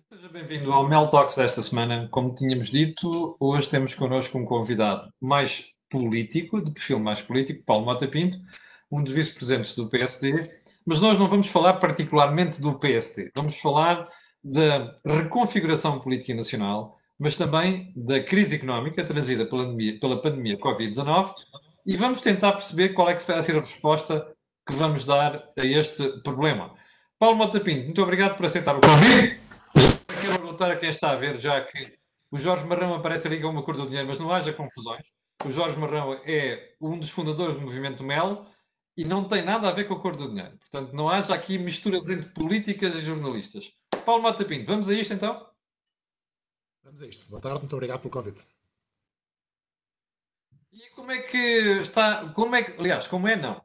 Seja bem-vindo ao Mel Talks desta semana. Como tínhamos dito, hoje temos connosco um convidado mais político, de perfil mais político, Paulo Mota Pinto, um dos vice-presidentes do PSD, mas nós não vamos falar particularmente do PSD, vamos falar da reconfiguração política nacional, mas também da crise económica trazida pela pandemia, pela pandemia Covid-19 e vamos tentar perceber qual é que vai ser a resposta que vamos dar a este problema. Paulo Mota Pinto, muito obrigado por aceitar o convite. Perguntar a quem está a ver, já que o Jorge Marrão aparece ali com uma cor do dinheiro, mas não haja confusões. O Jorge Marrão é um dos fundadores do movimento Mel e não tem nada a ver com a cor do dinheiro. Portanto, não haja aqui misturas entre políticas e jornalistas. Paulo Mota Pinto, vamos a isto então? Vamos a isto. Boa tarde, muito obrigado pelo convite. E como é que está, como é que, aliás, como é não?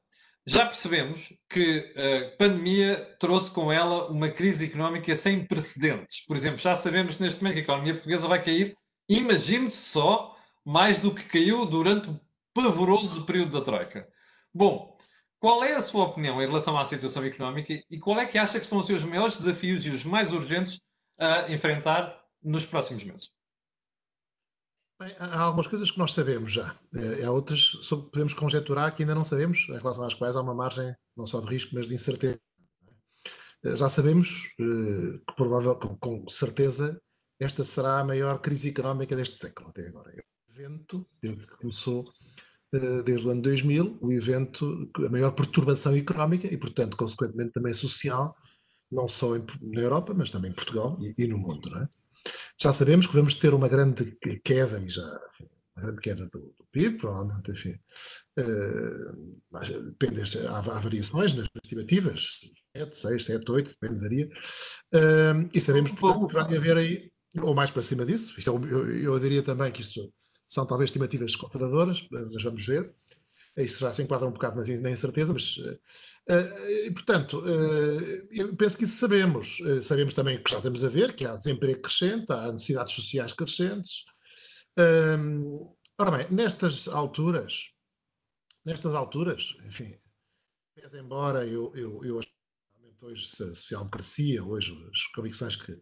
Já percebemos que a pandemia trouxe com ela uma crise económica sem precedentes. Por exemplo, já sabemos neste momento que a economia portuguesa vai cair, imagine-se só, mais do que caiu durante o pavoroso período da Troika. Bom, qual é a sua opinião em relação à situação económica e qual é que acha que ser os maiores desafios e os mais urgentes a enfrentar nos próximos meses? Bem, há algumas coisas que nós sabemos já. Eh, há outras que podemos conjecturar que ainda não sabemos, em relação às quais há uma margem não só de risco, mas de incerteza. Eh, já sabemos eh, que, provável, com certeza, esta será a maior crise económica deste século até agora. É o evento, desde que começou, desde o ano 2000, o evento, a maior perturbação económica e, portanto, consequentemente também social, não só na Europa, mas também em Portugal e no mundo. Não é? Já sabemos que vamos ter uma grande queda, e já, uma grande queda do, do PIB, provavelmente, enfim, uh, depende, há, há, variações nas estimativas, 7, 6, 7, 8, depende, varia, uh, e sabemos, portanto, que vai haver aí, ou mais para cima disso, isto é, eu, eu diria também que isto são talvez estimativas conservadoras, mas vamos ver, isso já se enquadra um bocado na incerteza, mas Uh, portanto, uh, eu penso que isso sabemos. Uh, sabemos também que já estamos a ver que há desemprego crescente, há necessidades sociais crescentes. Ehm, ora bem, nestas alturas, nestas alturas, enfim, pese embora eu, eu, eu hoje a social-democracia, hoje as convicções que,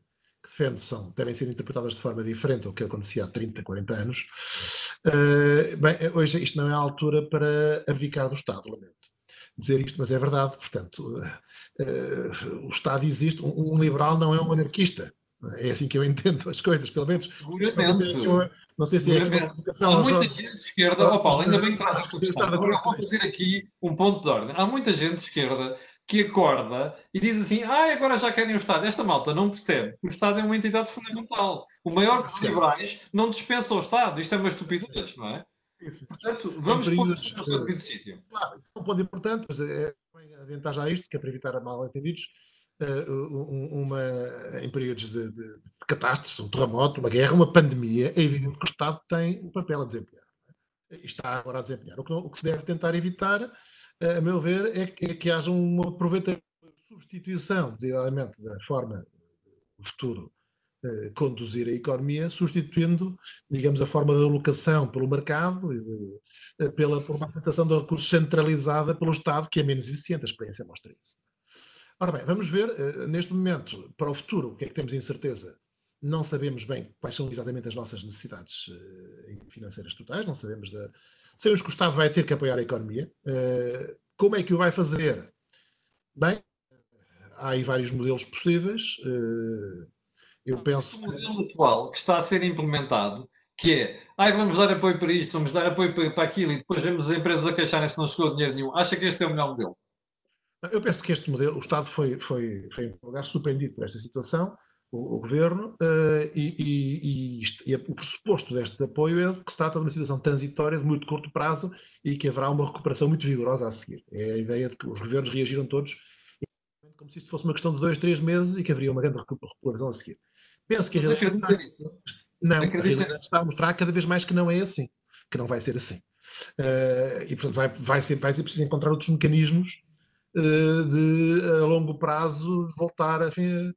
que defendo são, devem ser interpretadas de forma diferente ao que acontecia há 30, 40 anos, bem, hoje isto não é a altura para abdicar do Estado, lamento dizer isto, mas é verdade. Portanto, uh, o Estado existe. Um, um, liberal não é um anarquista. É assim que eu entendo as coisas, pelo menos. Seguramente. Não sei se é Há muita gente de esquerda. Oh, Paulo, ainda bem que traz esta questão. Agora eu vou fazer aqui um ponto de ordem. Há muita gente de esquerda que acorda e diz assim: ah, agora já querem o Estado. Esta malta não percebe que o Estado é uma entidade fundamental. O maior dos liberais não dispensa o Estado. Isto é uma estupidez, não é? Isso. Portanto, vamos pôr o seu devido sítio. Claro, isso é um ponto importante, mas é bem adiantar já isto, que é para evitar mal entendidos. Uh, uma, em períodos de, de, de catástrofe, um terremoto, uma guerra, uma pandemia, é evidente que o Estado tem um papel a desempenhar. É? E está agora a desempenhar. O que, o que, se deve tentar evitar, a meu ver, é que, é que haja uma aproveitamento, substituição, designadamente, da forma do futuro eh, conduzir a economia, substituindo, digamos, a forma de alocação pelo mercado de, eh, pela formatação de recursos centralizada pelo Estado, que é menos eficiente. A experiência mostra isso. Ora bem, vamos ver, eh, neste momento, para o futuro, o que é que temos incerteza? Não sabemos bem quais são exatamente as nossas necessidades financeiras totais, não sabemos da. Sabemos que o Estado vai ter que apoiar a economia. Como é que o vai fazer? Bem, há aí vários modelos possíveis. Eu penso. O modelo atual que está a ser implementado, que é, ai, vamos dar apoio para isto, vamos dar apoio para, aquilo, e depois vemos as empresas a queixarem-se que não chegou dinheiro nenhum. Acha que este é o melhor modelo? Eu penso que este modelo, o Estado foi, foi, foi lugar surpreendido por esta situação, o, o Governo, uh, e, e, e, e, o pressuposto deste apoio é que se trata de uma situação transitória de muito curto prazo e que haverá uma recuperação muito vigorosa a seguir. É a ideia de que os governos reagiram todos como se isto fosse uma questão de dois, três meses e que haveria uma grande recuperação a seguir. Penso que a realidade, está? Não, a realidade está a mostrar cada vez mais que não é assim, que não vai ser assim. Uh, e portanto vai, vai, ser, vai ser preciso encontrar outros mecanismos uh, de a longo prazo voltar a, uh,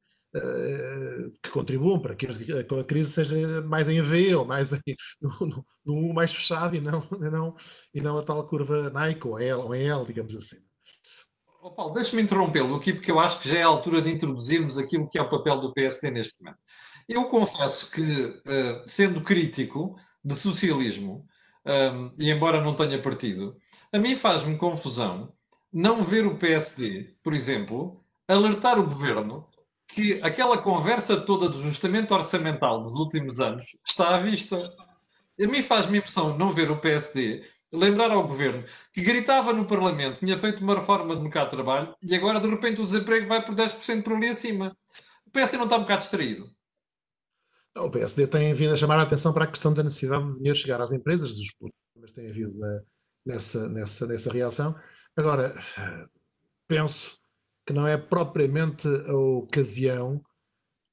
que contribuam para que a, crise seja mais em V ou mais no, no, mais fechado e não, e não, e não a tal curva Nike ou L, ou L, digamos assim. Oh, Paulo, deixa-me interrompê-lo aqui, porque eu acho que já é a altura de introduzirmos aquilo que é o papel do PSD neste momento. Eu confesso que, uh, sendo crítico de socialismo, um, e embora não tenha partido, a mim faz-me confusão não ver o PSD, por exemplo, alertar o governo que aquela conversa toda do ajustamento orçamental dos últimos anos está à vista. A mim faz-me impressão não ver o PSD lembrar ao governo que gritava no Parlamento, tinha feito uma reforma de mercado de trabalho e agora de repente o desemprego vai por 10% por ali acima. O PSD não está um bocado distraído. O PSD tem vindo a chamar a atenção para a questão da necessidade de dinheiro chegar às empresas, dos mas tem havido nessa, nessa, nessa reação. Agora, penso que não é propriamente a ocasião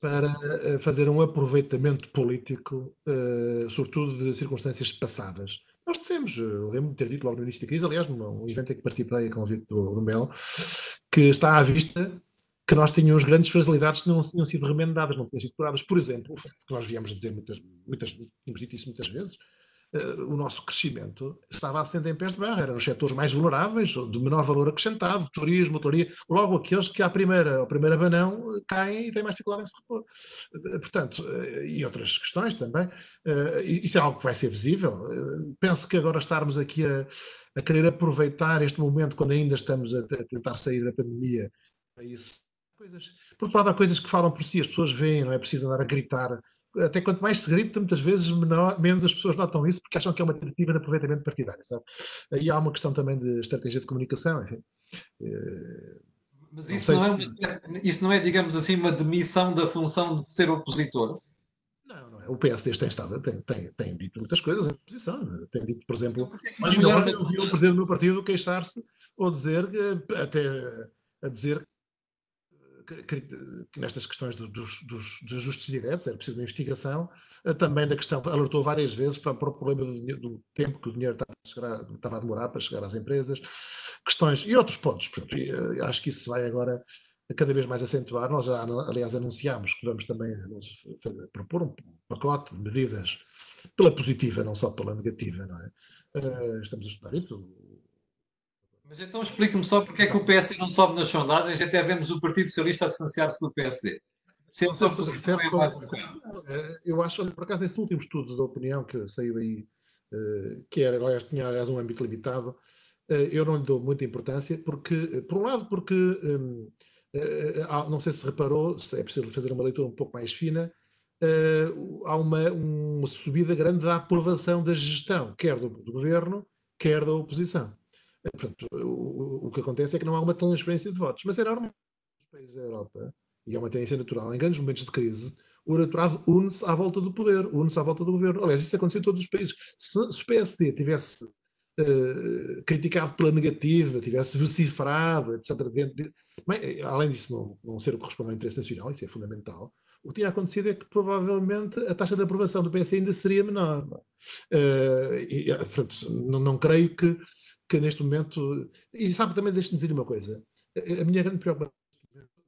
para eh, fazer um aproveitamento político, uh, sobretudo de circunstâncias passadas. Nós dissemos, eu lembro de ter dito logo no início da crise, aliás, num evento em que participei a convite do, do Mel, que está à vista que nós tínhamos grandes fragilidades que não tinham sido remendadas, não tinham sido curadas. Por exemplo, o facto que nós viemos dizer muitas, muitas, tínhamos dito isso muitas vezes, o nosso crescimento estava assente em pés de barra, eram os setores mais vulneráveis, de menor valor acrescentado, turismo, motoria, logo aqueles que à primeira, ao primeiro abanão caem e têm mais dificuldade em se repor. Uh, portanto, e outras questões também, isso é algo que vai ser visível. penso que agora estarmos aqui a, a querer aproveitar este momento, quando ainda estamos a, a tentar sair da pandemia, para isso Coisas, por outro lado, há coisas que falam por si, as pessoas veem, não é preciso andar a gritar. Até quanto mais se grita, muitas vezes menor, menos as pessoas notam isso porque acham que é uma tentativa de aproveitamento partidário. Sabe? Aí há uma questão também de estratégia de comunicação. Enfim. Eh, Mas isso não, não é, isso não é, digamos assim, uma demissão da função de ser opositor? Não, não é. O PSD tem, estado, tem, tem, tem dito muitas coisas em oposição. Tem dito, por exemplo, é mas eu vi o presidente do meu partido queixar-se ou dizer, até a dizer que nestas questões dos, dos, dos, ajustes diretos, era preciso uma investigação, eh, também da questão, alertou várias vezes para, para o problema do, do, tempo que o dinheiro estava a, chegar, estava a, demorar para chegar às empresas, questões e outros pontos. Portanto, eh, acho que isso vai agora cada vez mais acentuar. Nós já, aliás, anunciámos que vamos também propor um pacote de medidas pela positiva, não só pela negativa, não é? Eh, estamos a estudar isso. Mas então explique-me só porque é que o PSD não sobe nas sondagens, até vemos o Partido Socialista a distanciar-se do PSD. Se só é mais eh, Eu acho, por acaso, esse último estudo da opinião que saiu aí, eh, que era, aliás, tinha aliás, um âmbito limitado, eh, eu não lhe dou muita importância, porque, por um lado, porque não sei se reparou, se é preciso fazer uma leitura um pouco mais fina, há uma, uma subida grande da aprovação da gestão, quer do, do governo, quer da oposição. Portanto, o, o, que acontece é que não há uma transferência de votos. Mas é normal nos países da Europa, e é uma tendência natural, em grandes momentos de crise, o eleitorado une-se à volta do poder, une-se à volta do governo. Aliás, isso aconteceu em todos os países. Se, se o PSD tivesse uh, criticado pela negativa, tivesse vociferado, etc., dentro de, bem, além disso não, não ser o que corresponde ao interesse nacional, isso é fundamental, o que tinha acontecido é que provavelmente a taxa de aprovação do PS ainda seria menor. Uh, e, portanto, não, não creio que que neste momento. E sabe, também deixe-me dizer uma coisa. A minha grande preocupação,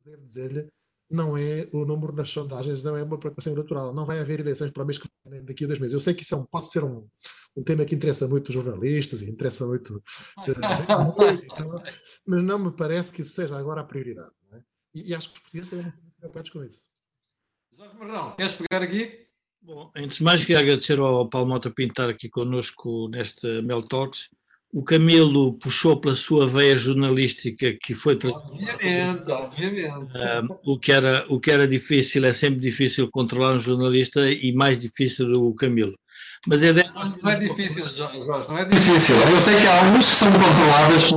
devo dizer-lhe, não é o número das sondagens, não é uma preocupação eleitoral. Não vai haver eleições para o mês que vem, daqui a dois meses. Eu sei que isso é um, pode ser um, um tema que interessa muito os jornalistas e interessa muito. então, mas não me parece que isso seja agora a prioridade. É? E, e, acho que os portugueses estão muito preocupados com isso. Jorge Marrão, queres pegar aqui? Bom, antes de mais, queria agradecer ao Paulo Mota por estar aqui connosco neste Mel Talks o Camilo puxou pela sua veia jornalística que foi obviamente, obviamente. o que era o que era difícil é sempre difícil controlar um jornalista e mais difícil o Camilo. Mas é desta... não é difícil Jorge não é difícil. Eu sei que há alguns que são controlados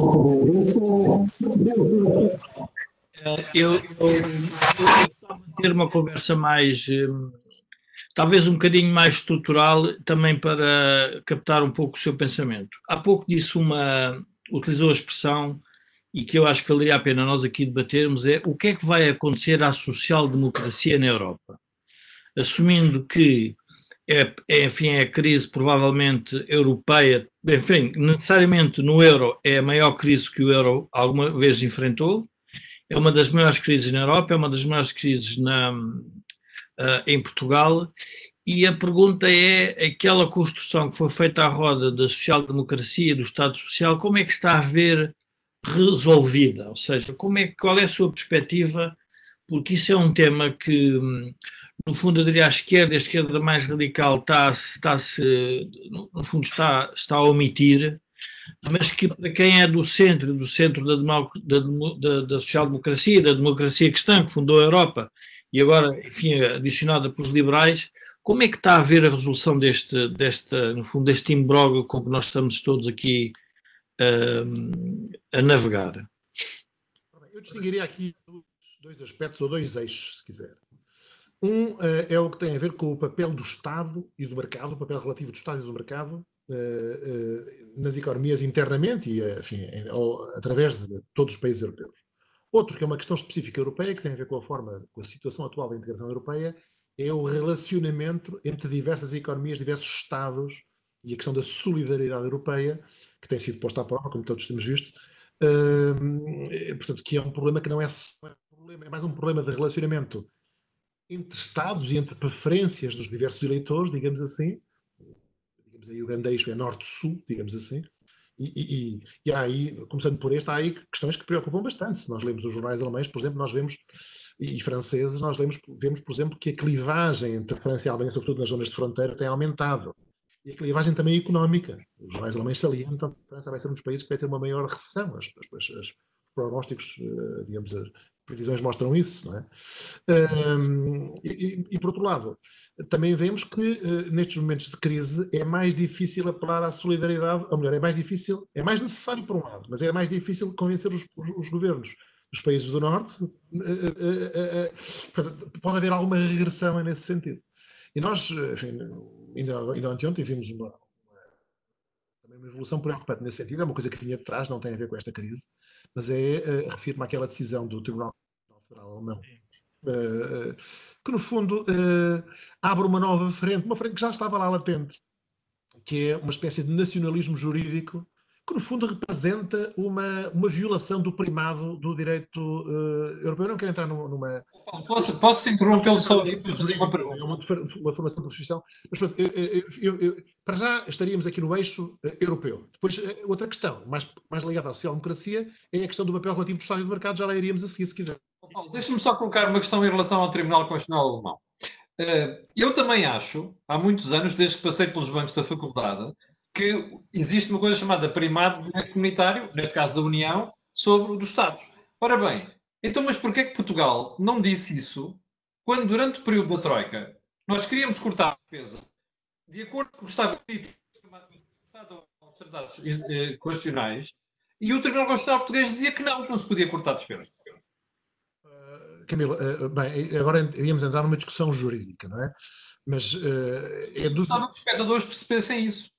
eu, eu, eu, eu ter uma conversa mais hum, talvez um bocadinho mais estrutural também para captar um pouco o seu pensamento. Há pouco disse uma, utilizou a expressão e que eu acho que valeria a pena nós aqui debatermos é o que é que vai acontecer à social-democracia na Europa. Assumindo que é, é, enfim, é a crise provavelmente europeia, enfim, necessariamente no euro é a maior crise que o euro alguma vez enfrentou, é uma das maiores crises na Europa, é uma das maiores crises na, uh, em Portugal. E a pergunta é: aquela construção que foi feita à roda da social-democracia, do Estado Social, como é que está a ver resolvida? Ou seja, como é, qual é a sua perspectiva? Porque isso é um tema que, no fundo, eu diria à esquerda, a esquerda mais radical está, está -se, no fundo, está, está a omitir, mas que para quem é do centro, do centro da, da, da social-democracia, da democracia cristã, que fundou a Europa, e agora, enfim, adicionada pelos liberais, como é que está a ver a resolução deste, deste no fundo, deste imbróglio com que nós estamos todos aqui uh, a navegar? Eu distinguiria aqui dois aspectos, ou dois eixos, se quiser. Um uh, é o que tem a ver com o papel do Estado e do mercado, o papel relativo do Estado e do mercado uh, nas economias internamente e, enfim, ou, através de todos os países europeus. Outro, que é uma questão específica europeia, que tem a ver com a forma, com a situação atual da integração europeia, é o relacionamento entre diversas economias, diversos Estados e a questão da solidariedade europeia, que tem sido posta à prova, como todos temos visto, uh, portanto, que é um problema que não é só um problema, é mais um problema de relacionamento entre Estados e entre preferências dos diversos eleitores, digamos assim, digamos aí o grande eixo é norte-sul, digamos assim, e, e, e, aí, começando por este, há aí questões que preocupam bastante. Se nós lemos os jornais alemães, por exemplo, nós vemos, e franceses, nós lemos, vemos, por exemplo, que a clivagem entre França e Alemanha, sobretudo nas zonas de fronteira, tem aumentado. E a clivagem também económica. Os jornais alemães salientam que a França vai ser um dos países que vai ter uma maior recessão. As, as, as prognósticos, eh, digamos, previsões mostram isso. Não é? Um, e, e, por outro lado, também vemos que uh, nestes momentos de crise é mais difícil apelar à solidariedade, ou melhor, é mais difícil, é mais necessário por um lado, mas é mais difícil convencer os, os, os governos dos países do Norte. Uh, uh, pode haver alguma regressão nesse sentido. E nós, enfim, ainda, ainda anteontem vimos uma, uma, evolução preocupante nesse sentido, é uma coisa que vinha de trás, não tem a ver com esta crise, mas é, uh, refiro-me àquela decisão do Tribunal Alemão, uh, que no fundo uh, abre uma nova frente, uma frente que já estava lá latente, que é uma espécie de nacionalismo jurídico que no fundo representa uma, uma violação do primado do direito uh, europeu. Eu não quero entrar numa. Posso, posso interrompê-lo só aí É uma, uma formação profissional. Mas pronto, eu, eu, para já estaríamos aqui no eixo europeu. Depois, outra questão, mais, mais ligada à social-democracia, é a questão do papel relativo do Estado e do mercado. Já lá iríamos a seguir, se quiser. Deixa-me só colocar uma questão em relação ao Tribunal Constitucional Alemão. Eu também acho, há muitos anos, desde que passei pelos bancos da faculdade, que existe uma coisa chamada primado comunitário, neste caso da União, sobre o dos Estados. Ora bem, então, mas porquê que Portugal não disse isso quando, durante o período da Troika, nós queríamos cortar a defesa de acordo com o que estava aos tratados eh, constitucionais e o Tribunal Constitucional Português dizia que não, que não se podia cortar despesas. Camilo, uh, bem, agora iríamos entrar numa discussão jurídica, não é? Mas uh, é do... Gostava que os espectadores percebessem isso.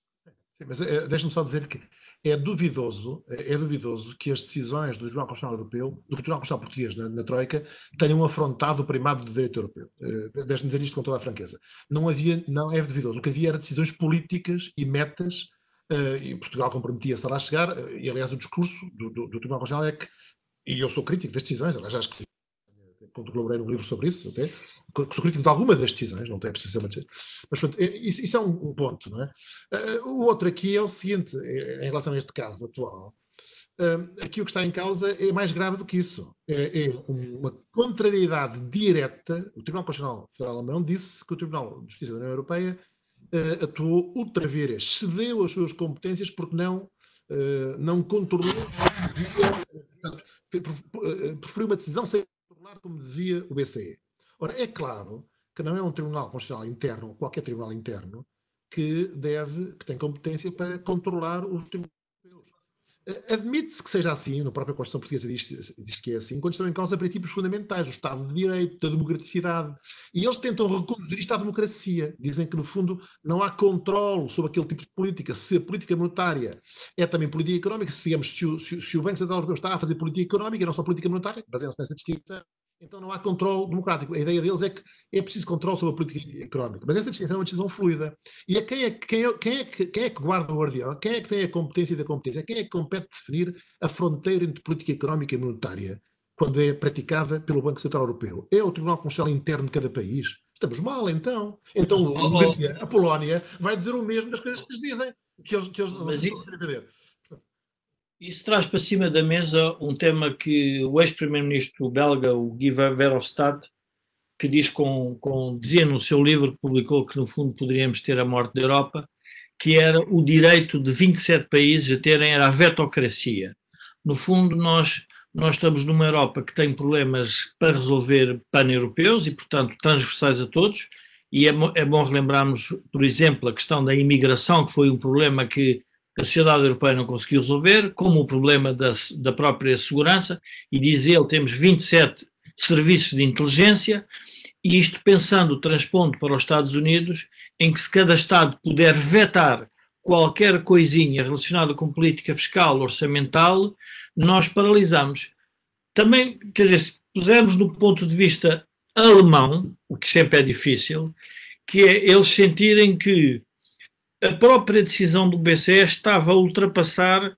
Sim, mas é, deixa-me só dizer que é duvidoso, é, é duvidoso que as decisões do Tribunal Constitucional Europeu, do Tribunal Constitucional Português na, na, Troika, tenham afrontado o primado do direito europeu. Uh, Deixe-me dizer isto com toda a franqueza. Não havia, não é duvidoso. O que havia era decisões políticas e metas, uh, e Portugal comprometia-se a lá chegar, uh, e aliás o discurso do, do, do Tribunal Constitucional é que, e eu sou crítico das decisões, aliás acho que colaborei num livro sobre isso, até, sou crítico de alguma das decisões, não tem preciso ser Mas pronto, é, isso, isso, é um, ponto, não é? Uh, o outro aqui é o seguinte, é, em relação a este caso atual, uh, aqui o que está em causa é mais grave do que isso. É, é uma contrariedade direta. O Tribunal Constitucional Federal Alemão disse que o Tribunal de Justiça da União Europeia uh, atuou ultra vires, cedeu as suas competências porque não, não contornou, preferiu uma decisão sem como dizia o BCE. Ora, é claro que não é um tribunal constitucional interno, qualquer tribunal interno, que deve, que tem competência para controlar os tribunais Admite-se que seja assim, na própria Constituição Portuguesa diz, diz, que é assim, quando estão em causa princípios fundamentais, o Estado de Direito, da democraticidade. E eles tentam reconduzir isto à democracia. Dizem que, no fundo, não há controle sobre aquele tipo de política. Se a política monetária é também política económica, se, digamos, se o, se, se o Banco Central Europeu está a fazer política económica e não só política monetária, baseando-se nessa distinção, então não há controle democrático. A ideia deles é que é preciso controle sobre a política económica. Mas essa distinção é uma distinção fluida. E a quem é, quem, é, quem, é que, quem é que guarda o guardião? Quem é que tem a competência da competência? Quem é que compete definir a fronteira entre política económica e monetária quando é praticada pelo Banco Central Europeu? É o Tribunal Constitucional Interno de cada país? Estamos mal, então. Então a Polónia vai dizer o mesmo das coisas que eles dizem. Que eles, que eles mas, isso, Isso traz para cima da mesa um tema que o ex-primeiro-ministro belga, o Guy Verhofstadt, que diz com, com, dizia no seu livro que publicou que no fundo poderíamos ter a morte da Europa, que era o direito de 27 países a terem era a vetocracia. No fundo, nós, nós estamos numa Europa que tem problemas para resolver pan-europeus e, portanto, transversais a todos, e é, é bom relembrarmos, por exemplo, a questão da imigração, que foi um problema que a sociedade europeia não conseguiu resolver, como o problema da, da própria segurança, e diz ele, temos 27 serviços de inteligência, e isto pensando, transpondo para os Estados Unidos, em que se cada Estado puder vetar qualquer coisinha relacionada com política fiscal, orçamental, nós paralisamos. Também, quer dizer, se pusermos no ponto de vista alemão, o que sempre é difícil, que é eles sentirem que a própria decisão do BCE estava a ultrapassar,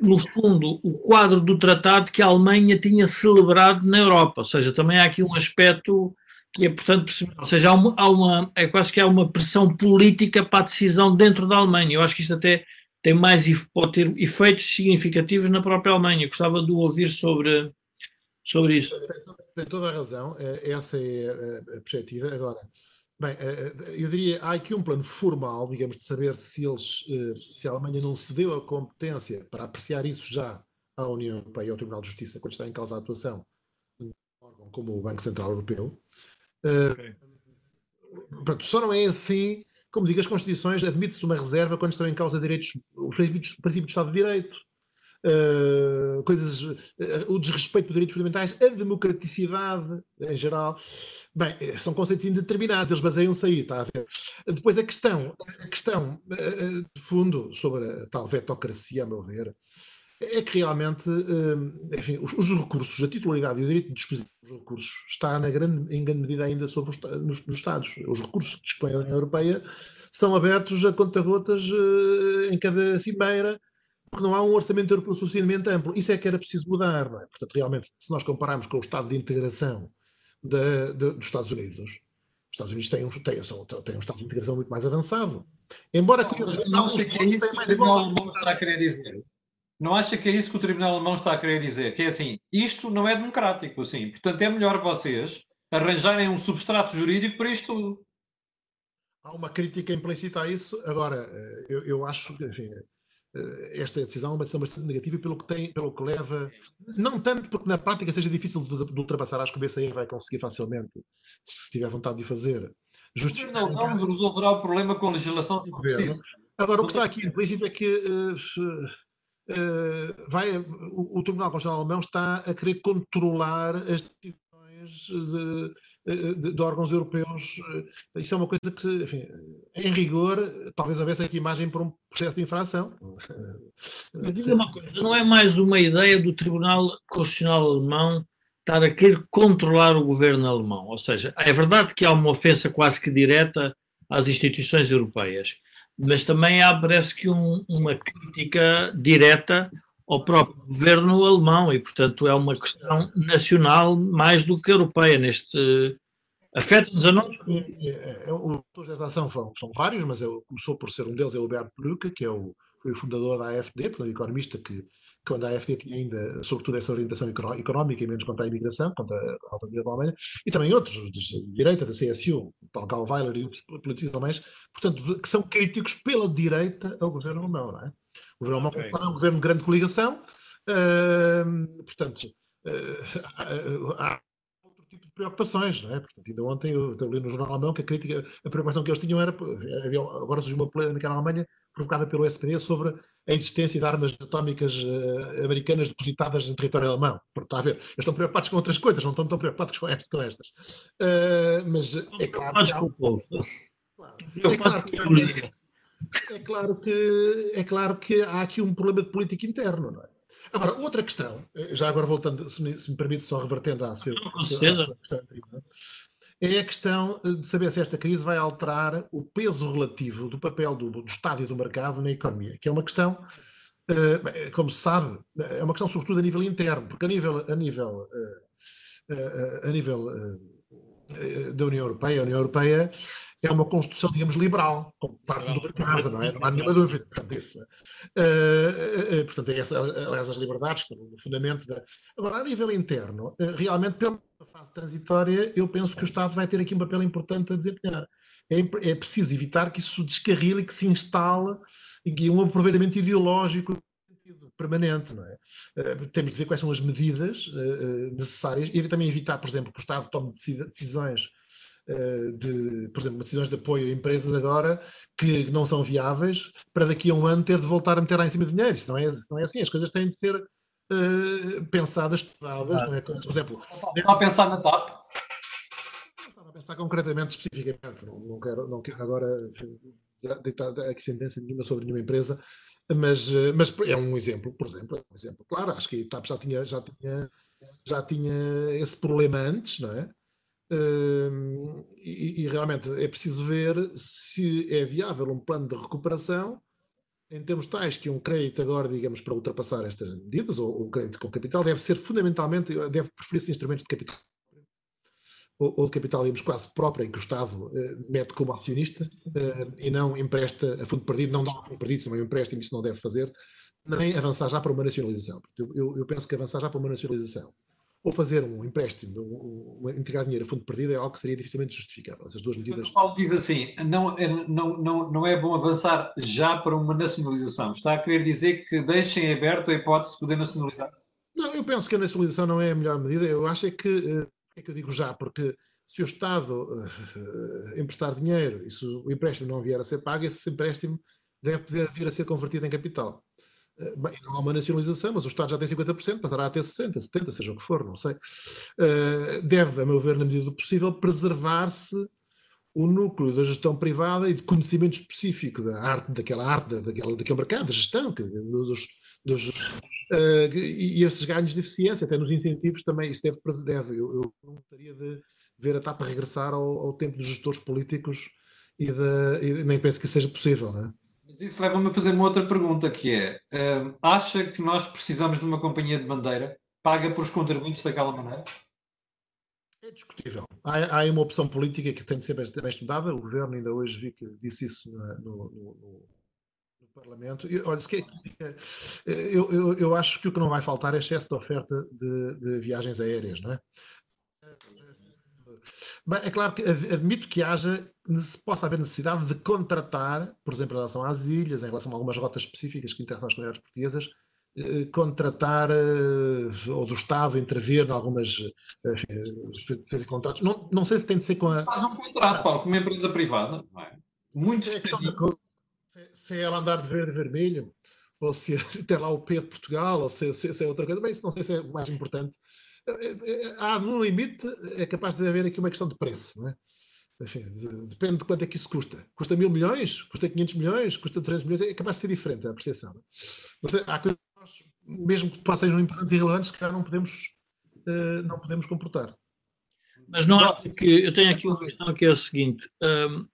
no fundo, o quadro do tratado que a Alemanha tinha celebrado na Europa. Ou seja, também há aqui um aspecto que é, portanto, ou seja, há uma, há uma, é quase que há uma pressão política para a decisão dentro da Alemanha. Eu acho que isto até tem mais, pode ter efeitos significativos na própria Alemanha. Gostava de ouvir sobre, sobre isso. Tem toda a razão, é, essa é a perspectiva. Agora, bem, é, é, eu diria, há aqui um plano formal, digamos, de saber se, eles, eh, se a Alemanha não cedeu a competência para apreciar isso já à União Europeia e ao Tribunal de Justiça, quando está em causa a atuação de um órgão como o Banco Central Europeu, Okay. Pronto, só não é assim, como digo, as Constituições admite-se uma reserva quando estão em causa direitos, os princípios, princípios do Estado de Direito, uh, coisas, uh, o desrespeito por direitos fundamentais, a democraticidade em geral. Bem, eh, são conceitos indeterminados, eles baseiam-se aí, está a ver? Depois a questão, a questão uh, de fundo sobre a tal vetocracia, a meu ver, é que realmente, enfim, os, os recursos, a titularidade e o direito de disposição os recursos está na grande, em grande medida ainda sobre os, nos, nos Estados. Os recursos que dispõe a União Europeia são abertos a conta-gotas em cada cimeira, porque não há um orçamento europeu suficientemente amplo. Isso é que era preciso mudar. Não é? Portanto, realmente, se nós compararmos com o estado de integração de, de, dos Estados Unidos, os Estados Unidos têm um, têm, são, têm um estado de integração muito mais avançado. Embora... Não, não sei que é isso que o Tribunal está a querer dizer. Não acha que é isso que o Tribunal Alemão está a querer dizer? Que é assim, isto não é democrático, assim. Portanto, é melhor vocês arranjarem um substrato jurídico para isto tudo. Há uma crítica implícita a isso. Agora, eh, eu, eu acho que, enfim, esta decisão é uma decisão bastante negativa pelo que tem, pelo que leva, não tanto porque na prática seja difícil de, de ultrapassar, acho que o BCE vai conseguir facilmente, se tiver vontade de o fazer. Justificar não, não resolverá o problema com a legislação Agora, o que está aqui implícito é que uh, uh, vai, o, o, Tribunal Constitucional Alemão está a querer controlar as decisões de, de, de, órgãos europeus. Isso é uma coisa que, enfim, em rigor, talvez houvesse aqui imagem para um processo de infração. Mas diga uma coisa, não é mais uma ideia do Tribunal Constitucional Alemão estar a querer controlar o governo alemão? Ou seja, é verdade que há uma ofensa quase que direta às instituições europeias mas também há, parece que, um, uma crítica direta ao próprio governo alemão e, portanto, é uma questão nacional mais do que europeia neste. Afeta-nos a nós? É, os autores desta ação são, vários, mas eu, começou por ser um deles, é o Bert Brücke, que é o, foi o fundador da AFD, portanto, economista que quando a AFD tinha ainda, sobretudo, essa orientação económica e menos contra a imigração, contra a autonomia da Alemanha, e também outros, de direita, da CSU, Paul Gallweiler e outros políticos alemães, portanto, que são críticos pela direita ao governo alemão, não é? O governo okay. alemão é um governo de grande coligação, uh, portanto, uh, há outro tipo de preocupações, não é? Portanto, ainda ontem eu, li no jornal alemão que a crítica, a preocupação que eles tinham era, havia, agora surgiu uma polémica na Alemanha provocada pelo SPD sobre a existência de armas atómicas uh, americanas depositadas em território alemão. Está a ver? Eles estão preocupados com outras coisas, não estão tão preocupados com, estas. Com estas. Uh, mas é claro. Que, com o povo. é, claro que, é, claro que, é claro que há aqui um problema de política interno, não é? Agora, outra questão, eh, já agora voltando, se me, se me permite, só revertendo à sua, questão anterior, é a questão de saber se esta crise vai alterar o peso relativo do papel do, do Estado e do mercado na economia, que é uma questão, uh, como se sabe, é uma questão sobretudo a nível interno, porque a nível, a nível, a nível da União Europeia, a União Europeia é uma construção, digamos, liberal, como parte do mercado, não é? Não há nenhuma dúvida disso. Uh, uh, portanto, é essa, aliás, as liberdades, que no fundamento da... Agora, a nível interno, realmente, pela fase transitória, eu penso que o Estado vai ter aqui um papel importante a desempenhar. É, é preciso evitar que isso descarrile e que se instale e um aproveitamento ideológico permanente, não é? Uh, temos de ver quais são as medidas necessárias e também evitar, por exemplo, que o Estado tome decisões de, por exemplo, decisões de apoio a empresas agora que não são viáveis para daqui a um ano ter de voltar a meter lá em cima de dinheiro. Isso não é, isso não é assim. As coisas têm de ser uh, pensadas, estudadas. Ah. Não é? Por exemplo, está a pensar na TAP? Estava a pensar concretamente, especificamente. Não, não, quero, não quero agora deitar aqui sentença nenhuma sobre nenhuma empresa, mas, eh, mas é um exemplo, por exemplo, é um exemplo. Claro, acho que a TAP já tinha, já tinha, já tinha esse problema antes, não é? E, e, realmente é preciso ver se é viável um plano de recuperação em termos tais que um crédito agora, digamos, para ultrapassar estas medidas, ou um crédito com capital, deve ser fundamentalmente, deve preferir-se instrumentos de capital ou, ou, de capital, digamos, quase próprio, em que o Estado uh, mete como acionista uh, e não empresta a fundo perdido, não dá a fundo perdido, se é um empréstimo, isso não deve fazer, nem avançar já para uma nacionalização. Eu, eu, eu penso que avançar já para uma nacionalização ou fazer um empréstimo, um, um, entregar dinheiro a fundo perdido é algo que seria dificilmente justificável. Essas duas medidas. O Paulo diz assim: não, é, não, não, não é bom avançar já para uma nacionalização. Está a querer dizer que deixem aberto a hipótese de poder nacionalizar? Não, eu penso que a nacionalização não é a melhor medida. Eu acho é que. Uh, é que eu digo já? Porque se o Estado uh, emprestar dinheiro e se o empréstimo não vier a ser pago, esse empréstimo deve poder vir a ser convertido em capital. Eh, bem, não há uma nacionalização, mas o Estado já tem 50%, passará a ter 60%, 70%, seja o que for, não sei. Eh, deve, a meu ver, na medida do possível, preservar-se o núcleo da gestão privada e de conhecimento específico da arte, daquela arte, daquela, daquele mercado, da gestão, que, dos, dos, uh, e, esses ganhos de eficiência, até nos incentivos também, isso deve, deve eu, eu não gostaria de ver a TAP regressar ao, ao tempo dos gestores políticos e, de, e nem penso que seja possível, não é? Mas isso leva-me a fazer uma outra pergunta, que é, uh, acha que nós precisamos de uma companhia de bandeira paga por os contribuintes daquela maneira? É discutível. Há, há uma opção política que tem de ser bem, bem estudada. O governo ainda hoje vi que disse isso no, no, no, no Parlamento. Olha, que, eu, eu, eu, acho que o que não vai faltar é excesso de oferta de, de viagens aéreas, não é? Bem, é claro que admito que haja, possa haver necessidade de contratar, por exemplo, em relação às ilhas, em relação a algumas rotas específicas que interessam às comunidades portuguesas, eh, contratar eh, ou do Estado intervir em algumas eh, fazer contratos. Não, não sei se tem de ser com a. Faz um contrato, Paulo, com uma empresa privada, não é? Muito é se é ela andar de verde e vermelho, ou se tem lá o P de Portugal, ou se, se, se é outra coisa, bem, isso não sei se é o mais importante há no limite, é capaz de haver aqui uma questão de preço, não é? Enfim, de, depende de quanto é que isso custa. Custa mil milhões? Custa 500 milhões? Custa 300 milhões? É capaz de ser diferente a é? há coisas que nós, mesmo que passem no importante e relevantes, que não podemos, uh, não podemos comportar. Mas não acho que. Eu tenho aqui uma questão que é a seguinte. Um,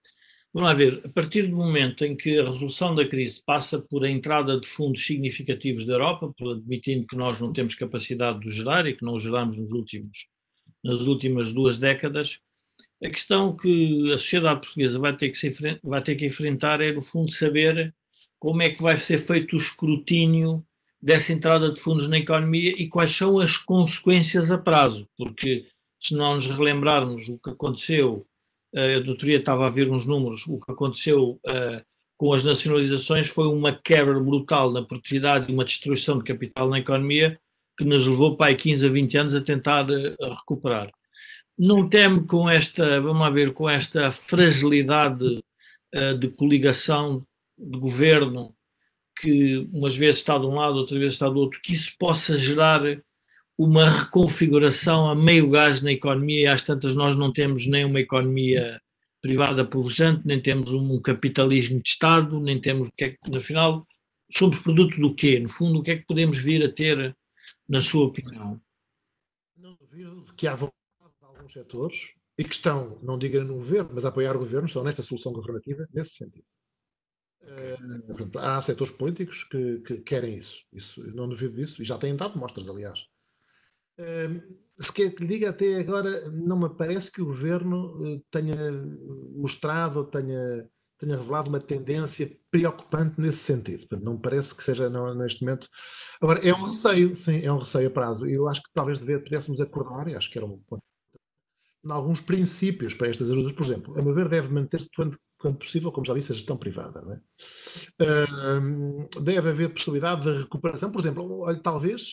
Vamos lá ver, a partir do momento em que a resolução da crise passa por a entrada de fundos significativos da Europa, admitindo que nós não temos capacidade de gerar e que não geramos nos últimos, nas últimas duas décadas, a questão que a sociedade portuguesa vai ter que, vai ter que enfrentar é, no fundo, saber como é que vai ser feito o escrutínio dessa entrada de fundos na economia e quais são as consequências a prazo, porque se não nos relembrarmos o que aconteceu a doutoria estava a ver uns números, o que aconteceu uh, com as nacionalizações foi uma quebra brutal na produtividade e uma destruição de capital na economia que nos levou para aí 15 a 20 anos a tentar uh, recuperar. Não teme com esta, vamos ver, com esta fragilidade uh, de coligação de governo que umas vezes está de um lado, outras vezes está do outro, que isso possa gerar uma reconfiguração a meio gás na economia e às tantas nós não temos nem uma economia privada pujante, nem temos um capitalismo de Estado, nem temos o que é que, no final, somos produto do quê? No fundo, o que é que podemos vir a ter, na sua opinião? Não duvido que há alguns setores e que estão, não diga no governo, mas a apoiar o governo, estão nesta solução governativa nesse sentido. Uh, há setores políticos que, que, querem isso. isso. Não duvido disso, e já têm dado mostras, aliás. se quer que lhe diga, até agora não me parece que o governo tenha mostrado, tenha tenha revelado uma tendência preocupante nesse sentido. Portanto, não parece que seja não, neste momento. Agora, é um receio, sim, é um receio a prazo. Eu acho que talvez dever, pudéssemos acordar, e acho que era um ponto, em alguns princípios para estas ajudas. Por exemplo, a meu ver, deve manter-se quando, quando possível, como já disse, a gestão privada. É? Deve haver possibilidade de recuperação. Por exemplo, olha, talvez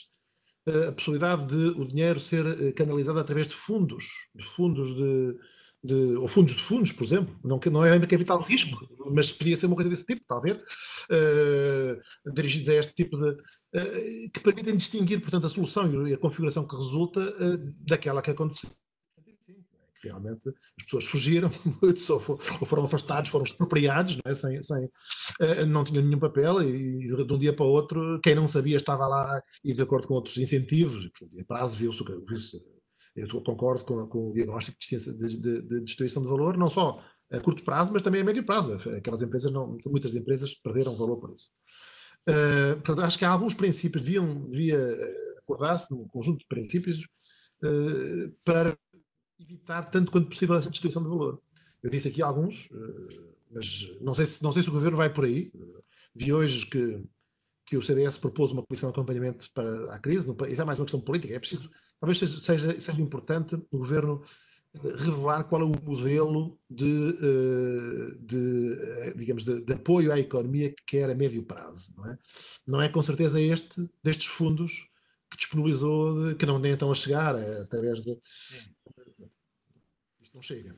uh, a possibilidade de o dinheiro ser uh, canalizado através de fundos, de fundos de de, ou fundos de fundos, por exemplo, não, não é ainda capital de risco, mas podia ser uma coisa desse tipo, talvez, uh, dirigidos a este tipo de. Uh, que permitem distinguir, portanto, a solução e a configuração que resulta uh, daquela que aconteceu. Realmente as pessoas fugiram, ou foram afastados, foram expropriados, não, é? sem, sem, não tinham nenhum papel e, de um dia para o outro, quem não sabia estava lá e de acordo com outros incentivos, e, portanto, a prazo viu-se viu eu concordo com, com o diagnóstico de, de, de, destruição de valor, não só a curto prazo, mas também a médio prazo. Aquelas empresas, não, muitas empresas perderam valor por isso. Uh, portanto, acho que há alguns princípios, deviam, devia acordar-se num conjunto de princípios uh, para evitar tanto quanto possível essa destruição de valor. Eu disse aqui alguns, uh, mas não sei, se, não sei se o governo vai por aí. Vi hoje que, que o CDS propôs uma comissão de acompanhamento para a crise, isso é mais uma questão política, é preciso talvez seja, seja importante o governo eh, revelar qual é o modelo de, eh, de eh, digamos, de, de, apoio à economia que quer a médio prazo. Não é, não é com certeza este, destes fundos que disponibilizou, que não nem estão a chegar é, através de... Não chega.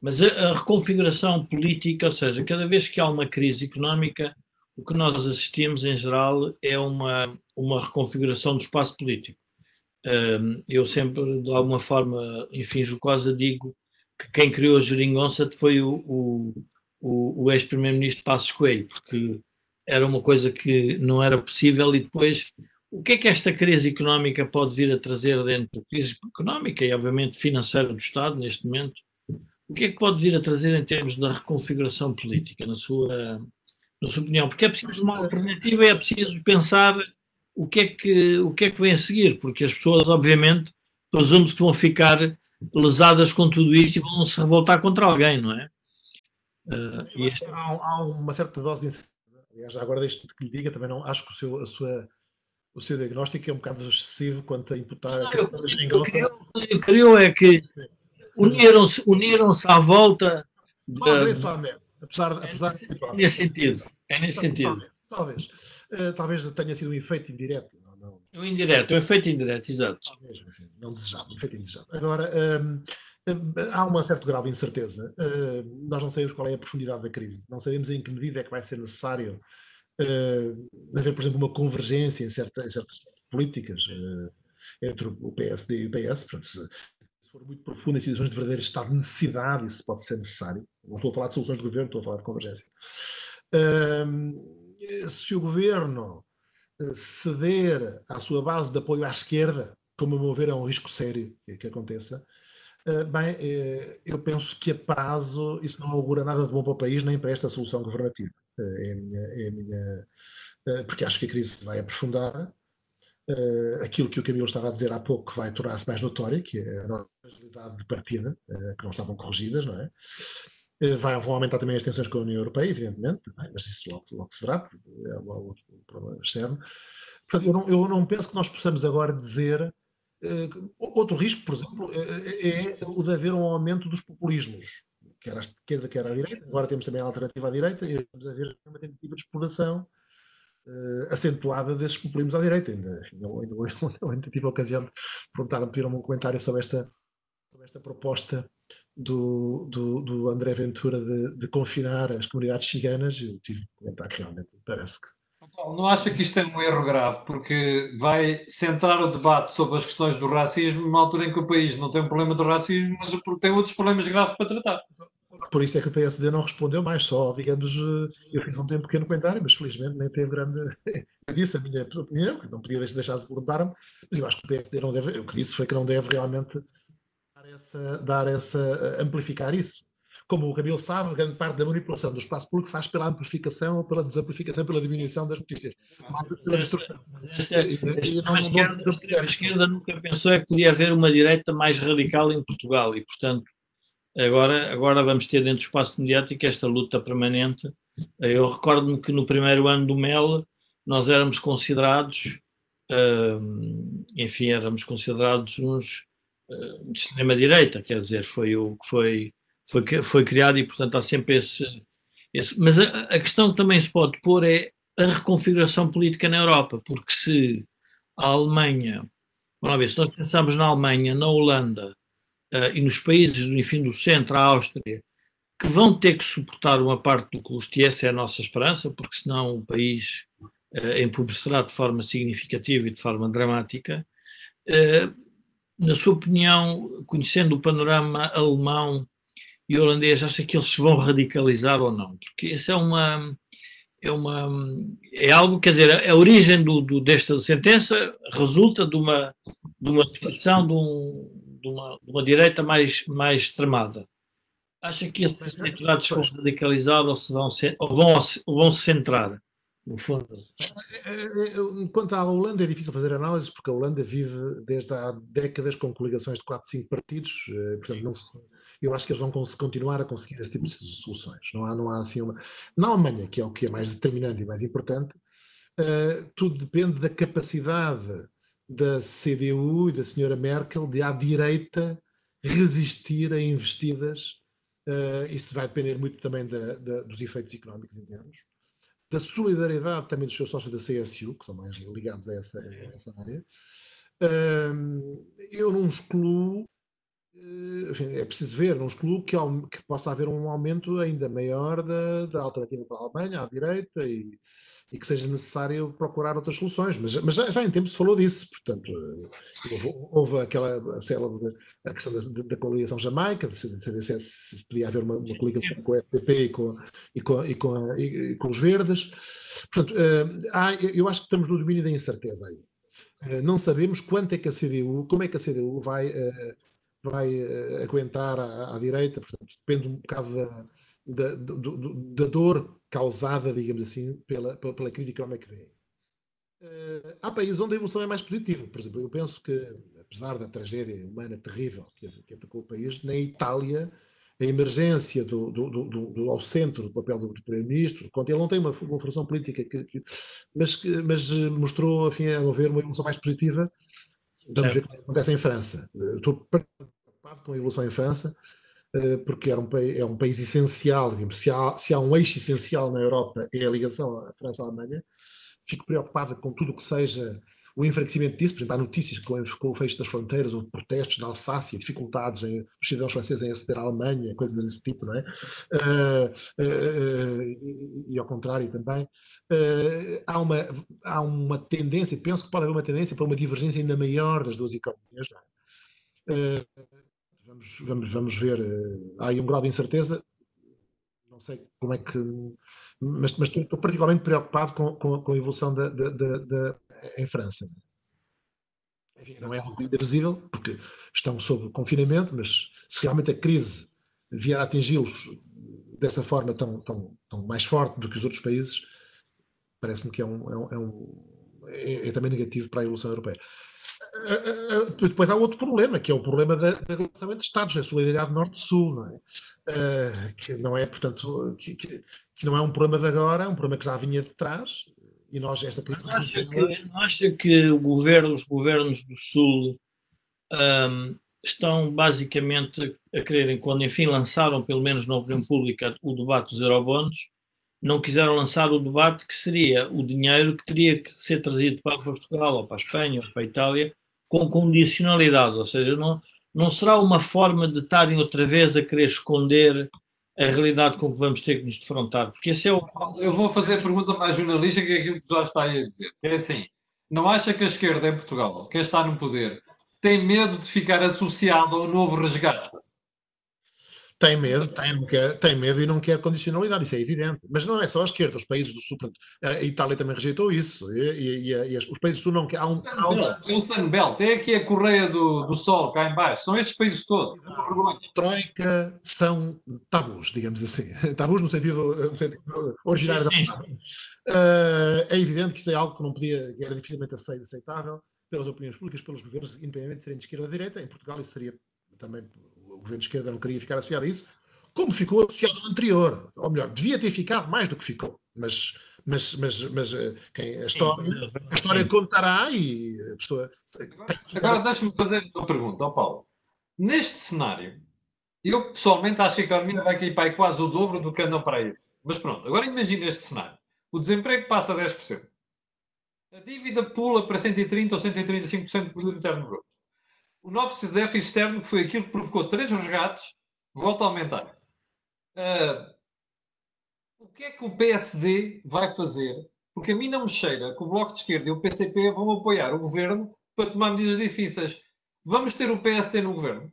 Mas a, a reconfiguração política, ou seja, cada vez que há uma crise económica, o que nós assistimos em geral é uma, uma reconfiguração do espaço político eu sempre, de alguma forma, enfim, jocosa, digo que quem criou a geringonça foi o, o, o ex-primeiro-ministro Passos Coelho, porque era uma coisa que não era possível e depois o que é que esta crise económica pode vir a trazer dentro? Crise económica e, obviamente, financeira do Estado, neste momento. O que é que pode vir a trazer em termos da reconfiguração política, na sua, na sua opinião? Porque é preciso uma alternativa, é preciso pensar o que é que, o que, é que vem a seguir, porque as pessoas, obviamente, presumo-se que vão ficar lesadas com tudo isto e vão se revoltar contra alguém, não é? Uh, este... há, há, uma certa dose de incerteza. Aliás, agora deixe que lhe diga, também não acho que o seu, a sua, o seu diagnóstico é um bocado excessivo quanto a imputar. Não, eu, eu, eu creio é que uniram-se uniram à volta. De, apesar, apesar é nesse sentido. É nesse sentido. Talvez. Uh, talvez tenha sido um efeito indireto. Não, não. Um indireto, um efeito indireto, exato. Talvez, enfim, não desejado, um efeito indesejado. Agora, um, ehm, há um certo grau de incerteza. Uh, nós não sabemos qual é a profundidade da crise. Não sabemos em que medida é que vai ser necessário uh, haver, por exemplo, uma convergência em, certa, em certas políticas uh, entre o PSD e o PS. Portanto, se, se for muito profundo em situações de verdadeiro estado de necessidade, isso pode ser necessário. Não estou a falar de soluções de governo, estou a falar de convergência. Uh, se o governo eh, ceder à sua base de apoio à esquerda, como a meu ver é um risco sério que, que aconteça, eh, bem, eh, eu penso que a prazo isso não augura nada de bom para o país nem para esta solução governativa. É a minha, é a minha, porque acho que a crise vai aprofundar. Aquilo que o Camilo estava a dizer há pouco vai tornar-se mais notório, que é a fragilidade de partida, que não estavam corrigidas, não é? Eh, vai, vão aumentar também as tensões com a União Europeia, evidentemente, mas isso logo, logo se verá, é o outro problema externo. Portanto, eu não, eu não penso que nós possamos agora dizer. Outro risco, por exemplo, é, é, o de haver um aumento dos populismos, quer à esquerda, quer à direita. Agora temos também a alternativa à direita e estamos a ver uma tentativa de exploração uh, acentuada desses populismos à direita. Ainda, ainda, ainda, ainda tive a ocasião de perguntar, pediram-me um comentário sobre esta, sobre esta proposta do, do, do André Ventura de, de, confinar as comunidades ciganas, eu tive de comentar que realmente parece que. Não acha que isto é um erro grave, porque vai centrar o debate sobre as questões do racismo numa altura em que o país não tem um problema do racismo, mas tem outros problemas graves para tratar. Por isso é que o PSD não respondeu mais, só, digamos, eu fiz um pequeno comentário, mas felizmente nem teve grande. Eu disse a minha opinião, não podia deixar de perguntar-me, mas eu acho que o PSD não deve. O que disse foi que não deve realmente essa, dar essa, amplificar isso. Como o Camilo sabe, grande parte da manipulação do espaço público faz pela amplificação ou pela desamplificação, pela diminuição das notícias. Mas, a, esquerda nunca pensou é que podia haver uma direita mais radical em Portugal e, portanto, agora, agora vamos ter dentro do espaço mediático esta luta permanente. Eu recordo-me que no primeiro ano do MEL nós éramos considerados, uh, enfim, éramos considerados uns uh, de extrema-direita, quer dizer, foi o que foi, foi, foi criado e, portanto, há sempre esse. esse mas a, a questão que também se pode pôr é a reconfiguração política na Europa, porque se a Alemanha, vamos ver, se nós pensarmos na Alemanha, na Holanda uh, e nos países, enfim, do centro, a Áustria, que vão ter que suportar uma parte do custo, e essa é a nossa esperança, porque senão o país uh, empobrecerá de forma significativa e de forma dramática. Uh, na sua opinião, conhecendo o panorama alemão e holandês, acha que eles se vão radicalizar ou não? Porque essa é uma é uma é algo, quer dizer, a origem do, do, desta sentença resulta de uma de uma petição de, um, de, uma, de uma direita mais mais extremada. Acha que esses eleitorados vão radicalizar ou se vão ou vão ou vão se centrar? no fundo. É, é, é, quanto à Holanda, é difícil fazer análise, porque a Holanda vive desde há décadas com coligações de 4, 5 partidos, eh, portanto, não se, eu acho que eles vão continuar a conseguir esse tipo de soluções. Não há, não há assim uma. Na Alemanha, que é o que é mais determinante e mais importante, uh, tudo depende da capacidade da CDU e da senhora Merkel de, à direita, resistir a investidas. Uh, isso vai depender muito também da, da, dos efeitos económicos internos da solidariedade também dos seus sócios da CSU, que são mais ligados a essa, a essa área. eu não excluo, é preciso ver, não excluo que, que, possa haver um aumento ainda maior da, da alternativa para a Alemanha, à direita, e, e, que seja necessário procurar outras soluções. Mas, mas já, já, em tempo se falou disso, portanto, houve, houve aquela célebre a questão da, da coligação jamaica, de saber se, podia haver uma, uma coligação com o FDP e com, e com, e com, e, com os verdes. Portanto, uh, há, eu acho que estamos no domínio da incerteza aí. Não sabemos quanto é que a CDU, como é que a CDU vai, vai aguentar à, à, direita, portanto, depende um bocado da, da, do, da dor causada, digamos assim, pela, pela, crise económica que vem. Uh, há países onde a evolução é mais positiva. Por exemplo, eu penso que, apesar da tragédia humana terrível que, que atacou o país, na Itália, a emergência do, do, do, do ao centro do papel do, primeiro-ministro, ele não tem uma, uma função política, que, que, mas, mas mostrou, enfim, a meu ver, uma evolução mais positiva. Vamos certo. ver o que acontece em França. estou preocupado com a evolução em França, eh, porque era um, é um país essencial, digamos, se, há, se há um eixo essencial na Europa é a ligação à França-Alemanha, fico preocupada com tudo o que seja o enfraquecimento disso, por exemplo, há notícias com, com o fecho das fronteiras, ou protestos na Alsácia, dificuldades em, dos cidadãos franceses em aceder à Alemanha, coisas desse tipo, não é? Uh, uh, uh, e, ao contrário também. há, uma, há uma tendência, penso que pode haver uma tendência para uma divergência ainda maior das duas economias, não é? Vamos, vamos, vamos ver. Eh, há aí um grau de incerteza. Não sei como é que. Mas, mas estou, particularmente preocupado com, com, com a evolução da, da, da, da, em França. Enfim, não é algo visível, porque estão sob confinamento, mas se realmente a crise vier a atingi-los dessa forma tão, tão, tão mais forte do que os outros países, parece-me que é, um, é, um, é, um, é, é também negativo para a evolução europeia. Depois há outro problema, que é o problema da, da relação entre Estados, a solidariedade norte-sul, não é? Que não é, portanto, que, que, que, não é um problema de agora, é um problema que já vinha de trás, e nós, esta crise... Não acha, que, não acha que governo, os governos do Sul um, estão basicamente a quererem, quando enfim lançaram, pelo menos na opinião pública, o debate dos eurobondos, não quiseram lançar o debate que seria o dinheiro que teria que ser trazido para Portugal ou para a Espanha ou para a Itália com condicionalidades, ou seja, não, não será uma forma de estarem outra vez a querer esconder a realidade com que vamos ter que nos defrontar, porque esse é o... Eu vou fazer a pergunta mais jornalista que é aquilo que já está aí a dizer, é assim, não acha que a esquerda em Portugal, quem está no poder, tem medo de ficar associado ao novo resgate? Tem medo, tem, não quer, tem medo e não quer condicionalidade, isso é evidente. Mas não é só a esquerda, os países do Sul, a Itália também rejeitou isso, e, e, e, os países do Sul não querem. Um, há um, é o Sunbelt, é aqui a Correia do, do Sol, cá em baixo, são estes países todos. Troika são tabus, digamos assim. Tabus no sentido, no sentido originário da palavra. Uh, é evidente que isso é algo que não podia, que era dificilmente aceitável pelas opiniões públicas, pelos governos, independentemente de serem de esquerda ou de direita. Em Portugal isso seria também governo de esquerda não queria ficar associado a isso, como ficou associado ao anterior. Ou melhor, devia ter ficado mais do que ficou. Mas, mas, mas, mas eh, quem, a, história, a história contará e a pessoa. Agora, agora deixa-me fazer uma pergunta ao Paulo. Neste cenário, eu pessoalmente acho que a economia vai cair para quase o dobro do que andam para isso. Mas pronto, agora imagina este cenário. O desemprego passa a 10%. A dívida pula para 130 ou 135% do produto interno bruto o nosso déficit externo, que foi aquilo que provocou três resgates, volta a aumentar. Uh, o que é que o PSD vai fazer? Porque a mim não me cheira que o Bloco de Esquerda e o PCP vão apoiar o governo para tomar medidas difíceis. Vamos ter o PSD no governo?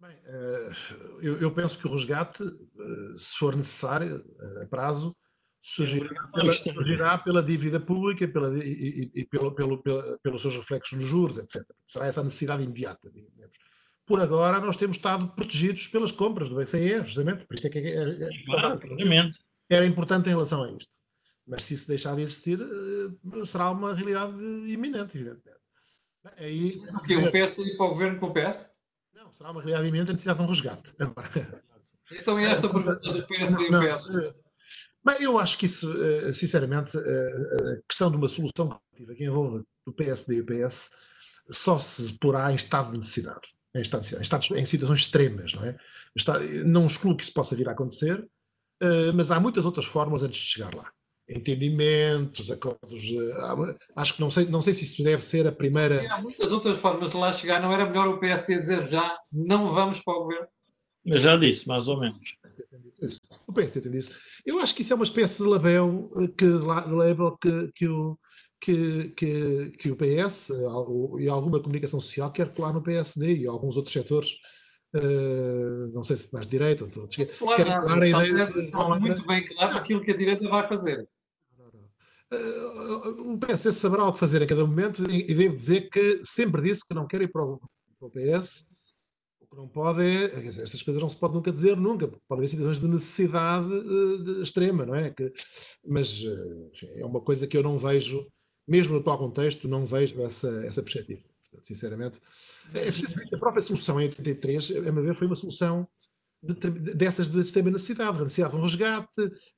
Bem, uh, eu, penso que o resgate, uh, se for necessário, a prazo, surgirá pela, surgirá pela dívida pública pela, e, e, e pelo, pelo, pelo, pelos seus reflexos nos juros, etc. Será essa a necessidade imediata, digamos. Por agora, nós temos estado protegidos pelas compras do BCE, justamente, por isso é que é, é, é, claro, era importante em relação a isto. Mas se isso deixar de existir, eh, será uma realidade iminente, evidentemente. Aí, o que? O PS ir para o governo com o PS? Não, será uma realidade iminente a necessidade de um resgate. Então, e esta pergunta do PSD e o PS? Bem, eu acho que isso, eh, sinceramente, eh, a questão de uma solução coletiva que envolva o PSD e o PS só se porá em estado de necessidade. Em, estado de necessidade, em, em situações extremas, não é? Não excluo que isso possa vir a acontecer, eh, mas há muitas outras formas antes de chegar lá. Entendimentos, acordos. Acho que não sei, não sei se isso deve ser a primeira. Sim, há muitas outras formas de lá chegar. Não era melhor o PSD dizer já não vamos para o governo? Mas já disse, mais ou menos. O PSD tem disso. Eu acho que isso é uma espécie de label eh, que, label que, que, o, que, que, que o PS eh, e alguma comunicação social quer colar no PSD e alguns outros setores. Uh, não sei se mais direita ou todos. Claro, não, colar a ideia de, está muito bem claro aquilo que a direita vai fazer. Uh, o PSD saberá o que fazer a cada momento e, e devo dizer que sempre disse que não quer ir para o, para o PS não pode é, estas coisas não se pode nunca dizer nunca, porque pode haver situações de necessidade uh, extrema, não é? Que, mas uh, é uma coisa que eu não vejo, mesmo no atual contexto, não vejo essa, essa perspectiva. Sinceramente, é precisamente a própria solução em 83, a meu ver, foi uma solução de, dessas de extrema necessidade, da necessidade de um resgate,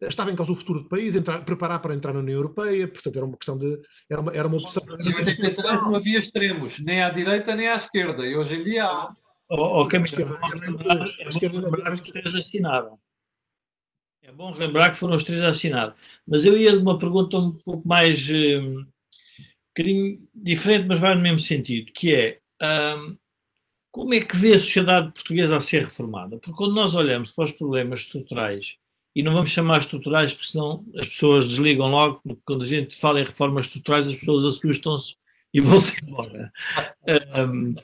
estava em causa o futuro do país, entrar, preparar para entrar na União Europeia, portanto era uma questão de. Era uma, era uma opção. Em 83 não havia extremos, nem à direita nem à esquerda, e hoje em dia há. Oh, oh, Camilo, é bom lembrar que os três assinaram. É bom lembrar que foram os três a assinar. Mas eu ia de uma pergunta um pouco mais um, um bocadinho diferente, mas vai no mesmo sentido, que é um, como é que vê a sociedade portuguesa a ser reformada? Porque quando nós olhamos para os problemas estruturais, e não vamos chamar estruturais porque senão as pessoas desligam logo, porque quando a gente fala em reformas estruturais as pessoas assustam-se e vão-se embora. Um,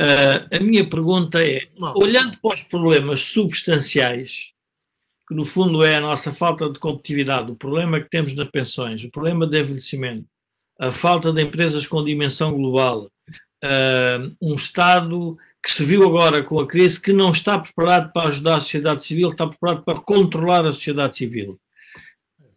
Uh, a minha pergunta é: olhando para os problemas substanciais, que no fundo é a nossa falta de competitividade, o problema que temos nas pensões, o problema de envelhecimento, a falta de empresas com dimensão global, uh, um Estado que se viu agora com a crise que não está preparado para ajudar a sociedade civil, está preparado para controlar a sociedade civil.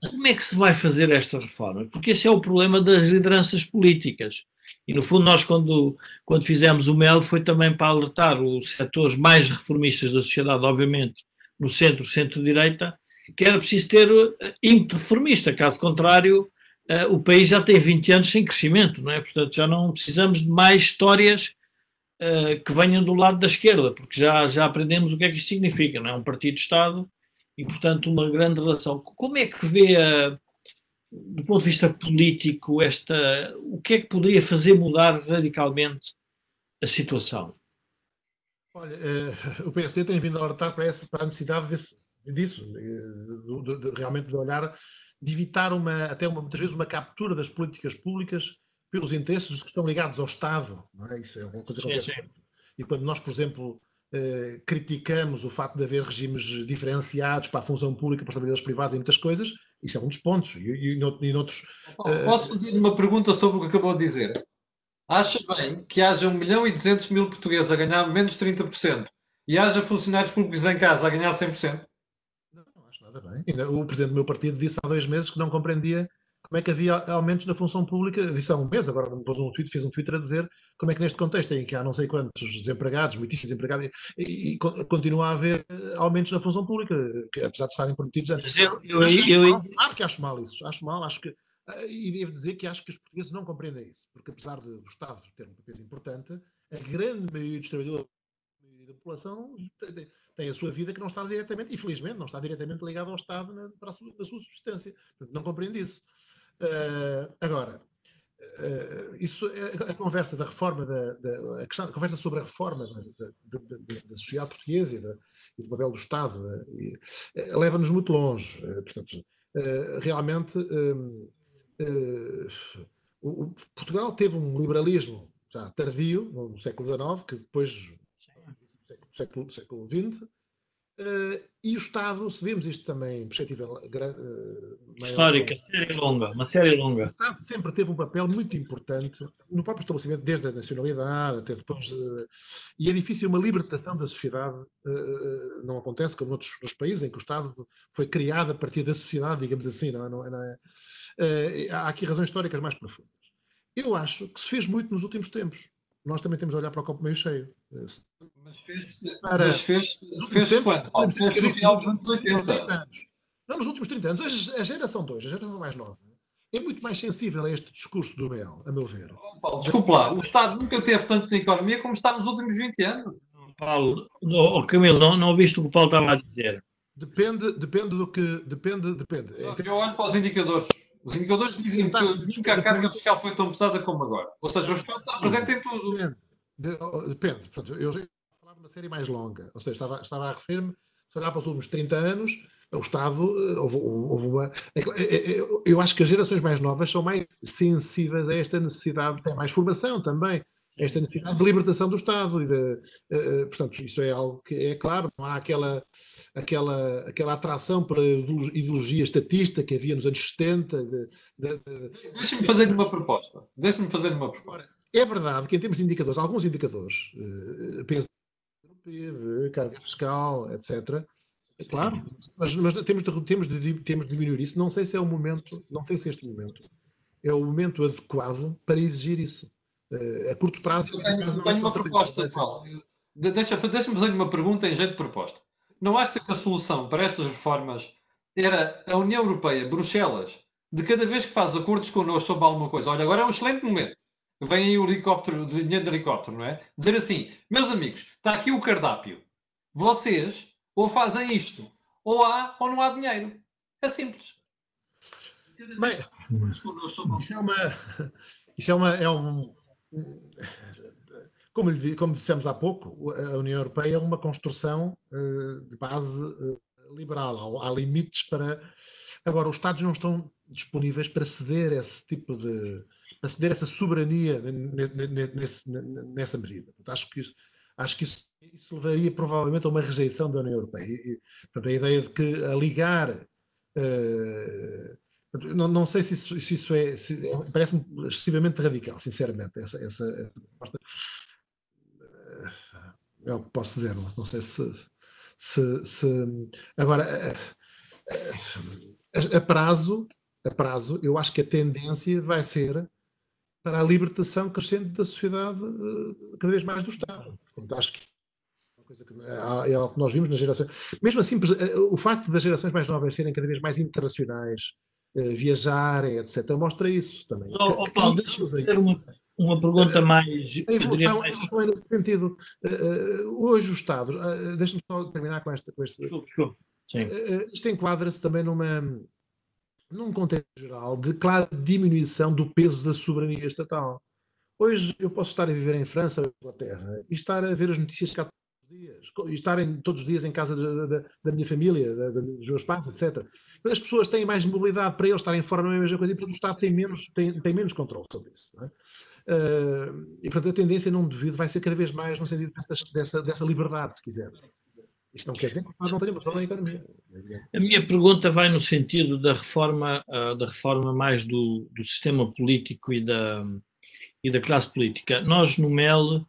Como é que se vai fazer esta reforma? Porque esse é o problema das lideranças políticas. E, no fundo, nós, quando, quando fizemos o MEL, foi também para alertar os setores mais reformistas da sociedade, obviamente, no centro, centro-direita, que era preciso ter eh, ímpeto reformista, caso contrário, uh, o país já tem 20 anos sem crescimento, não é? Portanto, já não precisamos de mais histórias uh, que venham do lado da esquerda, porque já, já aprendemos o que é que isto significa, não é? Um partido-Estado e, portanto, uma grande relação. Como é que vê a do ponto de vista político, esta, o que é que poderia fazer mudar radicalmente a situação? Olha, uh, o PSD tem vindo a alertar para, essa, para a necessidade desse, disso, de, de, de, realmente de olhar, de evitar uma, até uma, muitas vezes uma captura das políticas públicas pelos interesses dos que estão ligados ao Estado. É? Isso é uma coisa sim, sim. E quando nós, por exemplo, uh, criticamos o facto de haver regimes diferenciados para a função pública, para os trabalhadores privados e muitas coisas. Isso é um dos pontos. E, e, e, noutros, Posso fazer uma pergunta sobre o que acabou de dizer? Acha bem que haja 1 milhão e 200 mil portugueses a ganhar menos 30% e haja funcionários públicos em casa a ganhar 100%? Não, não acho nada bem. O presidente do meu partido disse há dois meses que não compreendia como é que havia aumentos na função pública, disse há um mês, agora pôs um tweet, fez um Twitter a dizer como é que neste contexto em que há não sei quantos desempregados, muitíssimos desempregados, e, e, continua a haver eh, aumentos na função pública, que, apesar de estarem prometidos antes. Eu, eu, eu, eu, claro que acho mal isso, acho mal, acho que, eh, e devo dizer que acho que os portugueses não compreendem isso, porque apesar do Estado ter um papel importante, a grande maioria dos trabalhadores da população tem a sua vida que não está diretamente, infelizmente, não está diretamente ligada ao Estado na, para a sua, na sua subsistência. Portanto, não compreende isso. Uh, agora, uh, isso, a, a, conversa da reforma, da, da, a, questão, a conversa sobre a reforma da, da, da sociedade portuguesa e, e, do papel do Estado uh, leva-nos muito longe. portanto, realmente, o, Portugal teve um liberalismo já tardio, no século XIX, que depois, no século, século XX, Uh, e o Estado, se vemos isto também em perspectiva uh, histórica, série longa, uma série longa. O Estado sempre teve um papel muito importante no próprio estabelecimento, desde a nacionalidade até depois. Uh, e é difícil uma libertação da sociedade, não acontece como noutros, países em que o Estado foi criado a partir da sociedade, digamos assim. Não é, não é, não é, há aqui razões históricas mais profundas. Eu acho que se fez muito nos últimos tempos nós também temos de olhar para o copo meio cheio. Mas fez-se para... fez, fez, fez quando? Fez no final dos anos 80. Não, nos últimos 30 anos. A geração 2, a geração mais nova, é muito mais sensível a este discurso do Mel, a meu ver. Oh, Paulo, desculpe lá, o Estado nunca teve tanto na economia como está nos últimos 20 anos. Paulo, oh, Camilo, não, não ouviste o que o Paulo estava a dizer? Depende, depende do que. Depende, depende. Eu olho para os indicadores. Os indicadores dizem que nunca a carga fiscal foi tão pesada como agora. Ou seja, o Estado está presente em tudo. Depende. Depende. Portanto, eu falava de uma série mais longa. Ou seja, estava, estava a referir-me, se olhar para os últimos 30 anos, o Estado eh, houve, houve uma. É é, é, eu acho que as gerações mais novas são mais sensíveis a esta necessidade, têm mais formação também, esta necessidade de libertação do Estado. E de, uh, portanto, isso é algo que é claro, não há aquela aquela, aquela atração pela ideologia estatista que havia nos anos 70. De, de, de... Deixa-me fazer uma proposta. Deixa-me fazer uma proposta. É verdade que em termos de indicadores, alguns indicadores, uh, penso no PIB, carga fiscal, etc., é claro, mas, mas, temos, de, temos, de, temos de diminuir isso. Não sei se é o momento, não sei se este momento é o momento adequado para exigir isso. Uh, a curto prazo. Eu tenho, tenho uma proposta, Paulo. Deixa-me deixa fazer uma pergunta em jeito de proposta. Não acha que a solução para estas reformas era a União Europeia, Bruxelas, de cada vez que faz acordos connosco sobre alguma coisa, olha, agora é um excelente momento. Vem aí o helicóptero, dinheiro do helicóptero, não é? Dizer assim, meus amigos, está aqui o cardápio. Vocês ou fazem isto, ou há ou não há dinheiro. É simples. Bem, isso é uma. Isso é, uma, é um. Como, como dissemos há pouco, a União Europeia é uma construção uh, de base uh, liberal. Há, há, limites para. Agora, os Estados não estão disponíveis para ceder esse tipo de. para ceder essa soberania nesse, nessa medida. acho que isso, acho que isso, isso, levaria provavelmente a uma rejeição da União Europeia. E, portanto, a ideia de que a ligar. Uh, não, não, sei se isso, se isso é. Se, Parece-me excessivamente radical, sinceramente, essa, essa, essa proposta é o que posso dizer, não, não sei se, se, se, Agora, a, a, prazo, a prazo, eu acho que a tendência vai ser para a libertação crescente da sociedade, eh, cada vez mais do Estado. Portanto, acho que é, é algo que nós vimos nas gerações. Mesmo assim, eh, o facto das gerações mais novas serem cada vez mais internacionais, eh, viajarem, etc., mostra isso também. Oh, oh Paulo, deixa-me fazer uma, uma pergunta mais. A evolução, mais... é nesse sentido. Hoje o Estado, deixa-me só terminar com esta. Com este, desculpe, desculpe. Sim. Isto enquadra-se também numa, num contexto geral de clara diminuição do peso da soberania estatal. Hoje eu posso estar a viver em França ou Inglaterra e estar a ver as notícias cá todos os dias, e estar em, todos os dias em casa de, de, da minha família, de, dos meus pais, etc. As pessoas têm mais mobilidade para eles estarem fora, não é a mesma coisa, e portanto o Estado tem menos, tem, tem menos controle sobre isso. É? Uh, e, portanto, a tendência, não devido, vai ser cada vez mais no sentido dessas, dessa, dessa liberdade, se quiser. Isto não quer dizer que nós não tenhamos na economia. A minha pergunta vai no sentido da reforma, uh, da reforma mais do, do sistema político e da, e da classe política. Nós, no MEL,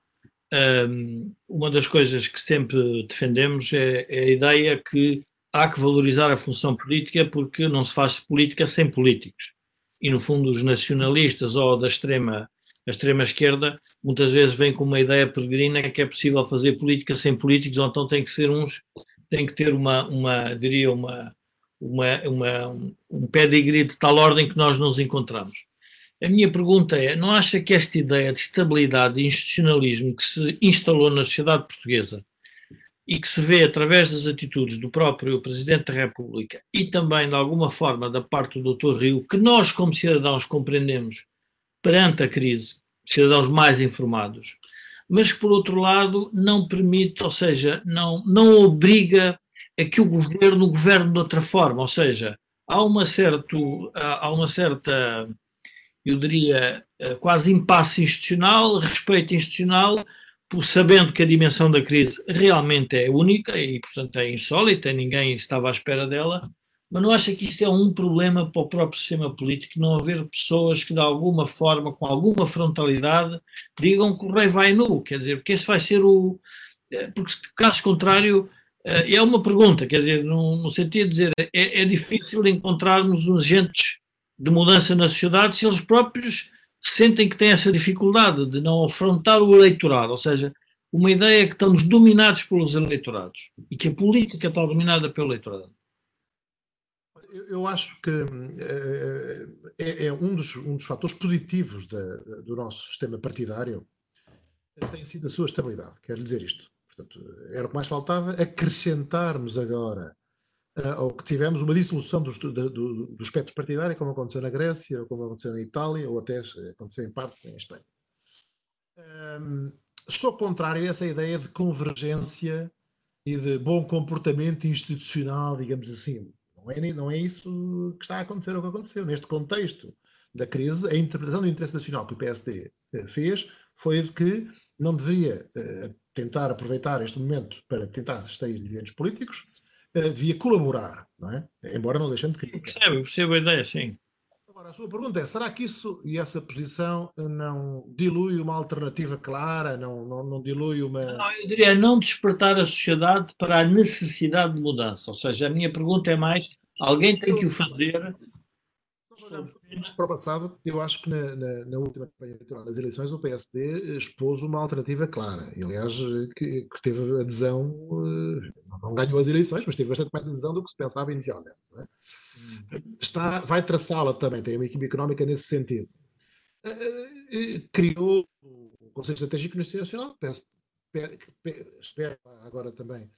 um, uma das coisas que sempre defendemos é, é, a ideia que há que valorizar a função política porque não se faz política sem políticos. E, no fundo, os nacionalistas ou da extrema a extrema-esquerda muitas vezes vem com uma ideia peregrina que é possível fazer política sem políticos, ou então tem que ser uns, tem que ter uma, uma diria, uma, uma, uma, um pedigree de tal ordem que nós nos encontramos. A minha pergunta é: não acha que esta ideia de estabilidade e institucionalismo que se instalou na sociedade portuguesa e que se vê através das atitudes do próprio Presidente da República e também, de alguma forma, da parte do Dr. Rio, que nós, como cidadãos, compreendemos perante a crise, cidadãos mais informados, mas que, por outro lado, não permite, ou seja, não, não obriga a que o governo governe de outra forma, ou seja, há uma, certo, há uma certa, eu diria, quase impasse institucional, respeito institucional, sabendo que a dimensão da crise realmente é única e, portanto, é insólita, ninguém estava à espera dela, mas não acha que isto é um problema para o próprio sistema político, não haver pessoas que de alguma forma, com alguma frontalidade, digam que o rei vai nu, quer dizer, porque esse vai ser o... Eh, porque caso contrário, eh, é uma pergunta, quer dizer, no, sentido de dizer, é, é difícil encontrarmos agentes de mudança na sociedade se eles próprios sentem que têm essa dificuldade de não afrontar o eleitorado, ou seja, uma ideia que estamos dominados pelos eleitorados e que a política está dominada pelo eleitorado eu acho que eh, é, é um, dos, um, dos, fatores positivos da, do nosso sistema partidário tem sido a sua estabilidade. Quero dizer isto. Portanto, era o que mais faltava acrescentarmos agora ao que tivemos uma dissolução do, do, do, espectro partidário, como aconteceu na Grécia, ou como aconteceu na Itália, ou até aconteceu em parte em Espanha. Um, estou contrário a essa ideia de convergência e de bom comportamento institucional, digamos assim. Não é, não é isso que está a acontecer ou que aconteceu. Neste contexto da crise, a interpretação do interesse nacional que o PSD eh, fez foi de que não deveria uh, tentar aproveitar este momento para tentar extrair dividendos políticos, uh, devia colaborar, não é? Embora não deixando de crítica. Percebo, percebo a ideia, sim. Agora, a sua pergunta é, será que isso e essa posição não dilui uma alternativa clara, não, não, não dilui uma... Não, eu diria não despertar a sociedade para a necessidade de mudança, ou seja, a minha pergunta é mais, alguém tem que o fazer... Para o passado, eu acho que na, na, na, última campanha eleitoral das eleições o PSD expôs uma alternativa clara. E, aliás, que, que teve adesão, eh, não ganhou as eleições, mas teve bastante mais adesão do que se pensava inicialmente. É? Está, vai traçá-la também, tem uma equipe económica nesse sentido. Eh, eh, criou o Conselho Estratégico Nacional, espero agora também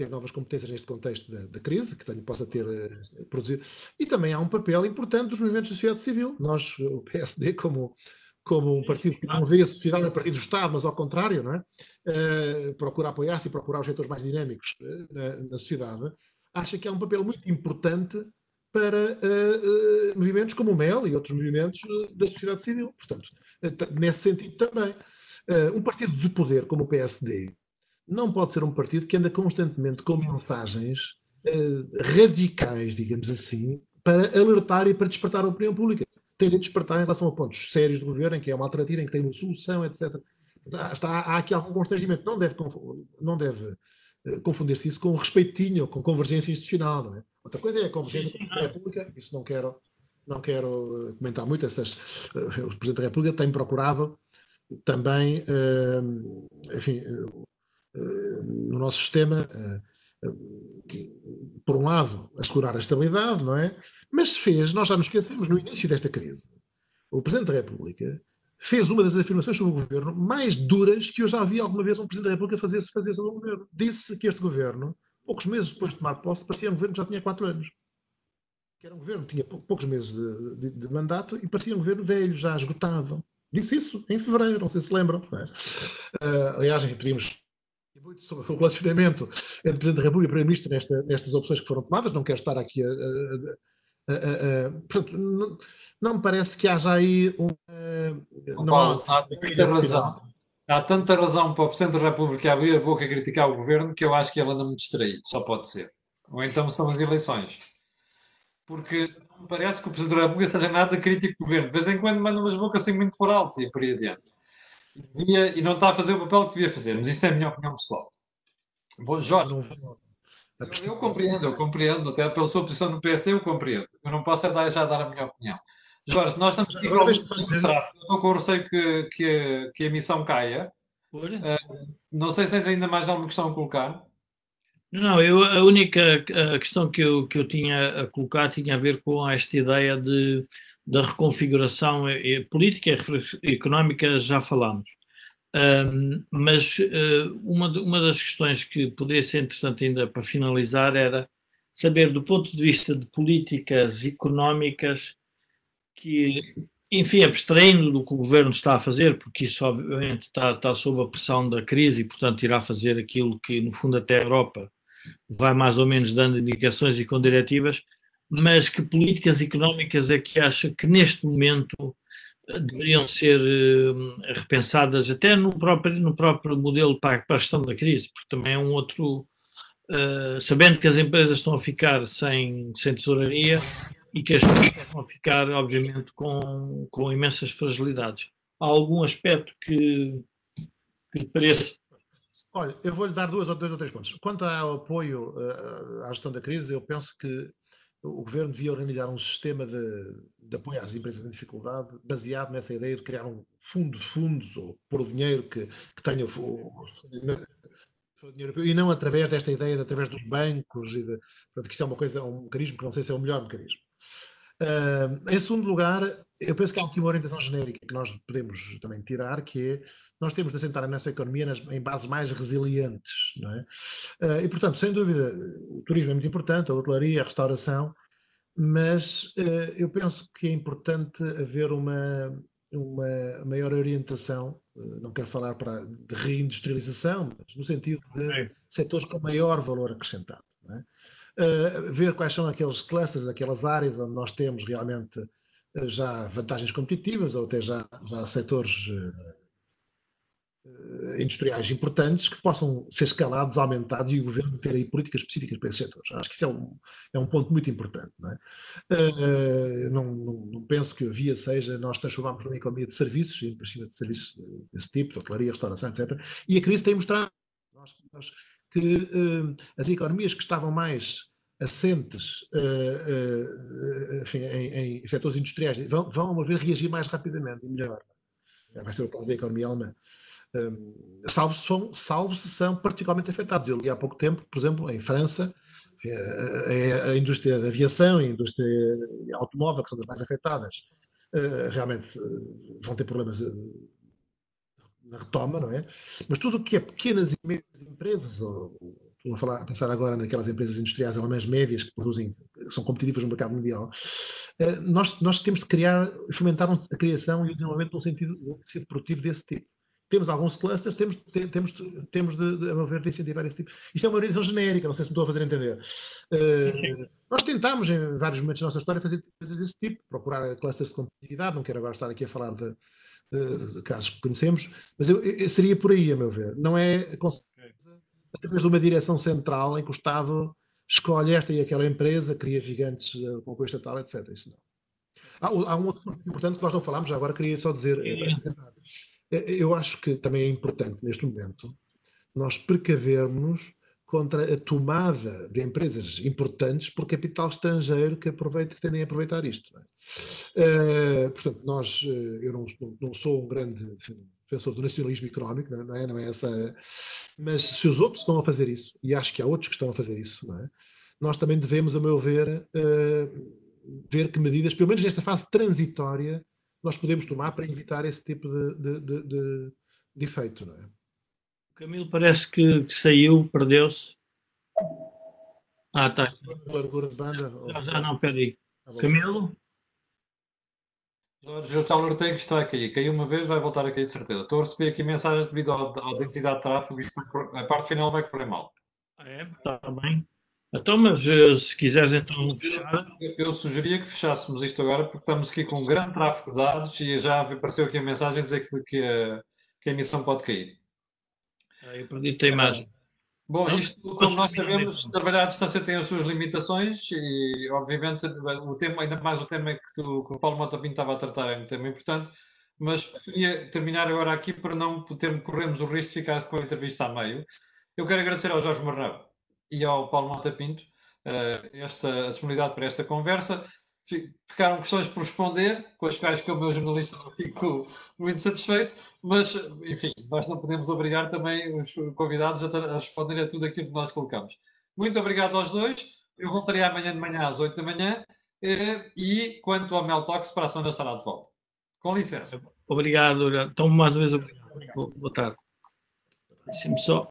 ter novas competências neste contexto da, da crise, que tenho, possa ter uh, produzido. E também há um papel importante dos movimentos da sociedade civil. Nós, o PSD, como, como um partido que não vê a sociedade a partir do Estado, mas ao contrário, não é? Uh, procura apoiar-se e procurar os setores mais dinâmicos uh, na, na, sociedade, acha que há um papel muito importante para movimentos como o MEL e outros movimentos da sociedade civil. Portanto, nesse sentido também. um partido de poder como o PSD, não pode ser um partido que anda constantemente com mensagens uh, radicais, digamos assim, para alertar e para despertar a opinião pública. Tem de despertar em relação a pontos sérios do governo, em que é uma alternativa, em que tem uma solução, etc. Está, há aqui algum constrangimento. Não deve, não deve uh, confundir-se isso com respeitinho, com convergência institucional. Não é? Outra coisa é a convergência com a República, isso não quero, não quero eh, comentar muito. Essas, o Presidente da República tem procurado também, enfim, no nosso sistema, eh, eh, por um lado, assegurar a estabilidade, não é? Mas se fez, nós já nos esquecemos, no início desta crise, o Presidente da República fez uma das afirmações sobre o governo mais duras que eu já vi alguma vez um Presidente da República fazer, fazer sobre o governo. Disse que este governo, poucos meses depois de tomar posse, parecia um governo que já tinha quatro anos. Que era um governo que tinha poucos meses de, de, de mandato e parecia um governo velho, já esgotado. Disse isso em fevereiro, não sei se lembram. É? Uh, aliás, pedimos muito sobre o relacionamento entre o Presidente da República e o Primeiro-Ministro nesta, nestas opções que foram tomadas. Não quero estar aqui a, a, portanto, não, não, me parece que haja aí um. não Paulo, há, tanta razão. Há tanta razão para o Presidente da República abrir a boca e criticar o governo que eu acho que ele anda muito distraído. Só pode ser. Ou então são as eleições. Porque não me parece que o Presidente da República seja nada crítico do governo. De vez em quando manda umas bocas assim muito por alto e por aí adiante. E, e não está a fazer o papel que devia fazer. Mas isso é a minha opinião pessoal. Bom, Jorge. Eu, eu, compreendo, eu compreendo, até pela sua posição no PSD, eu compreendo. Eu não posso é dar, já dar a minha opinião. Jorge, nós estamos aqui com. Eu estou com o receio que, que, que a emissão caia. Uh, não sei se tens ainda mais alguma questão a colocar. Não, eu, a única a questão que eu, que eu tinha a colocar tinha a ver com esta ideia de, da reconfiguração política e económica, já falámos. Um, mas uh, uma, uma das questões que poderia ser interessante ainda para finalizar era saber, do ponto de vista de políticas económicas, que, enfim, abstraindo do que o governo está a fazer, porque isso obviamente está, está sob a pressão da crise e, portanto, irá fazer aquilo que, no fundo, até a Europa vai mais ou menos dando indicações e com diretivas, mas que políticas económicas é que acha que neste momento deveriam ser uh, repensadas até no próprio, no próprio modelo para, a gestão da crise, porque também é um outro, uh, sabendo que as empresas estão a ficar sem, sem tesouraria e que as pessoas a ficar, obviamente, com, com imensas fragilidades. Há algum aspecto que, que pareça Olha, eu vou-lhe dar duas ou dois ou três pontos. Quanto ao apoio uh, à gestão da crise, eu penso que o governo devia organizar um sistema de, de, apoio às empresas em dificuldade baseado nessa ideia de criar um fundo de fundos ou pôr o dinheiro que, que tenha o, o, o dinheiro e não através desta ideia de através dos bancos e de, portanto, que isso é uma coisa, um mecanismo que não sei se é o melhor mecanismo. Uh, em segundo lugar, eu penso que há aqui uma orientação genérica que nós podemos também tirar, que é nós temos de assentar a nossa economia nas, em bases mais resilientes. Não é? Uh, e, portanto, sem dúvida, o turismo é muito importante, a hotelaria, a restauração, mas uh, eu penso que é importante haver uma, uma maior orientação, uh, não quero falar para de reindustrialização, mas no sentido de é. setores com maior valor acrescentado. É? ver quais são aqueles clusters, aquelas áreas onde nós temos realmente já vantagens competitivas ou até já, já setores industriais importantes que possam ser escalados, aumentados e o governo ter aí políticas específicas para esses setores. Acho que isso é um, é um ponto muito importante. Não, é? uh, não, não, não, penso que a via seja nós transformarmos numa economia de serviços, em cima de serviços desse tipo, de hotelaria, restauração, etc. E a crise tem mostrado que uh, as economias que estavam mais assentes uh, enfim, em, em, setores industriais vão, vão ver reagir mais rapidamente e melhor. Vai ser o caso da economia alemã salvo, são, salvo se são particularmente afetados. Eu li há pouco tempo, por exemplo, em França, é, é a indústria da aviação, a indústria automóvel, que são as mais afetadas, eh, realmente eh, vão ter problemas na retoma, não é? Mas tudo o que é pequenas e médias empresas, ou, estou a, falar, a pensar agora naquelas empresas industriais alemãs médias que produzem, que são competitivas no mercado mundial, nós, nós temos de criar, fomentar a criação e o desenvolvimento no sentido de ser produtivo desse tipo temos alguns clusters, temos, temos, temos de, de, a meu ver, de incentivar esse tipo. Isto é uma orientação genérica, não sei se me estou a fazer entender. Uh, nós tentámos, em vários momentos da nossa história, fazer coisas desse tipo, procurar clusters de competitividade, não quero agora estar aqui a falar de, de, de casos que conhecemos, mas eu, eu, seria por aí, a meu ver. Não é através de uma direção central em que o Estado escolhe esta e aquela empresa, cria gigantes uh, com apoio estatal, etc. Isso não. Há, há um outro ponto importante que nós não falámos, já agora queria só dizer. Eu acho que também é importante, neste momento, nós precavermos contra a tomada de empresas importantes por capital estrangeiro que aproveita, que tendem a aproveitar isto. É? Uh, portanto, nós, eh, eu não, não, sou um grande defensor do nacionalismo económico, não é? não é essa, mas se os outros estão a fazer isso, e acho que há outros que estão a fazer isso, é? nós também devemos, a meu ver, uh, ver que medidas, pelo menos nesta fase transitória, nós podemos tomar para evitar esse tipo de, de, de, de, de efeito, não é? O Camilo parece que, saiu, perdeu-se. Ah, está. Largura de banda? Já, já não, peraí. Tá Camilo? Jorge, o tal tem que estar a cair. Caiu uma vez, vai voltar a cair de certeza. Estou a receber aqui mensagens devido à, à densidade de tráfego. Isto, a parte final vai correr mal. Ah, é? Está bem. Então, mas eh, se quiseres então fechar. Eu sugeria que fechássemos isto agora, porque estamos aqui com um grande tráfego de dados e já apareceu aqui a mensagem a dizer que, que, a, que a emissão pode cair. Ah, eu perdi a imagem. Bom, isto, como nós sabemos, trabalhar à distância tem as suas limitações e, obviamente, o tema, ainda mais o tema que, tu, que o Paulo Mota Pinto estava a tratar é um tema importante, mas preferia terminar agora aqui para não ter, corrermos o risco de ficar com a entrevista a meio. Eu quero agradecer ao Jorge Marrão e ao Paulo Mota Pinto uh, esta, a disponibilidade para esta conversa. Ficaram questões por responder, com as quais, como meu jornalista, não fico muito satisfeito, mas, enfim, nós não podemos obrigar também os convidados a, responderem a tudo aquilo que nós colocamos. Muito obrigado aos dois. Eu voltarei amanhã de manhã às 8 da manhã. Uh, e quanto ao Mel Talks, para a semana estará de volta. Com licença. Obrigado. Então, mais uma vez, obrigado. Boa tarde. Deixa-me só.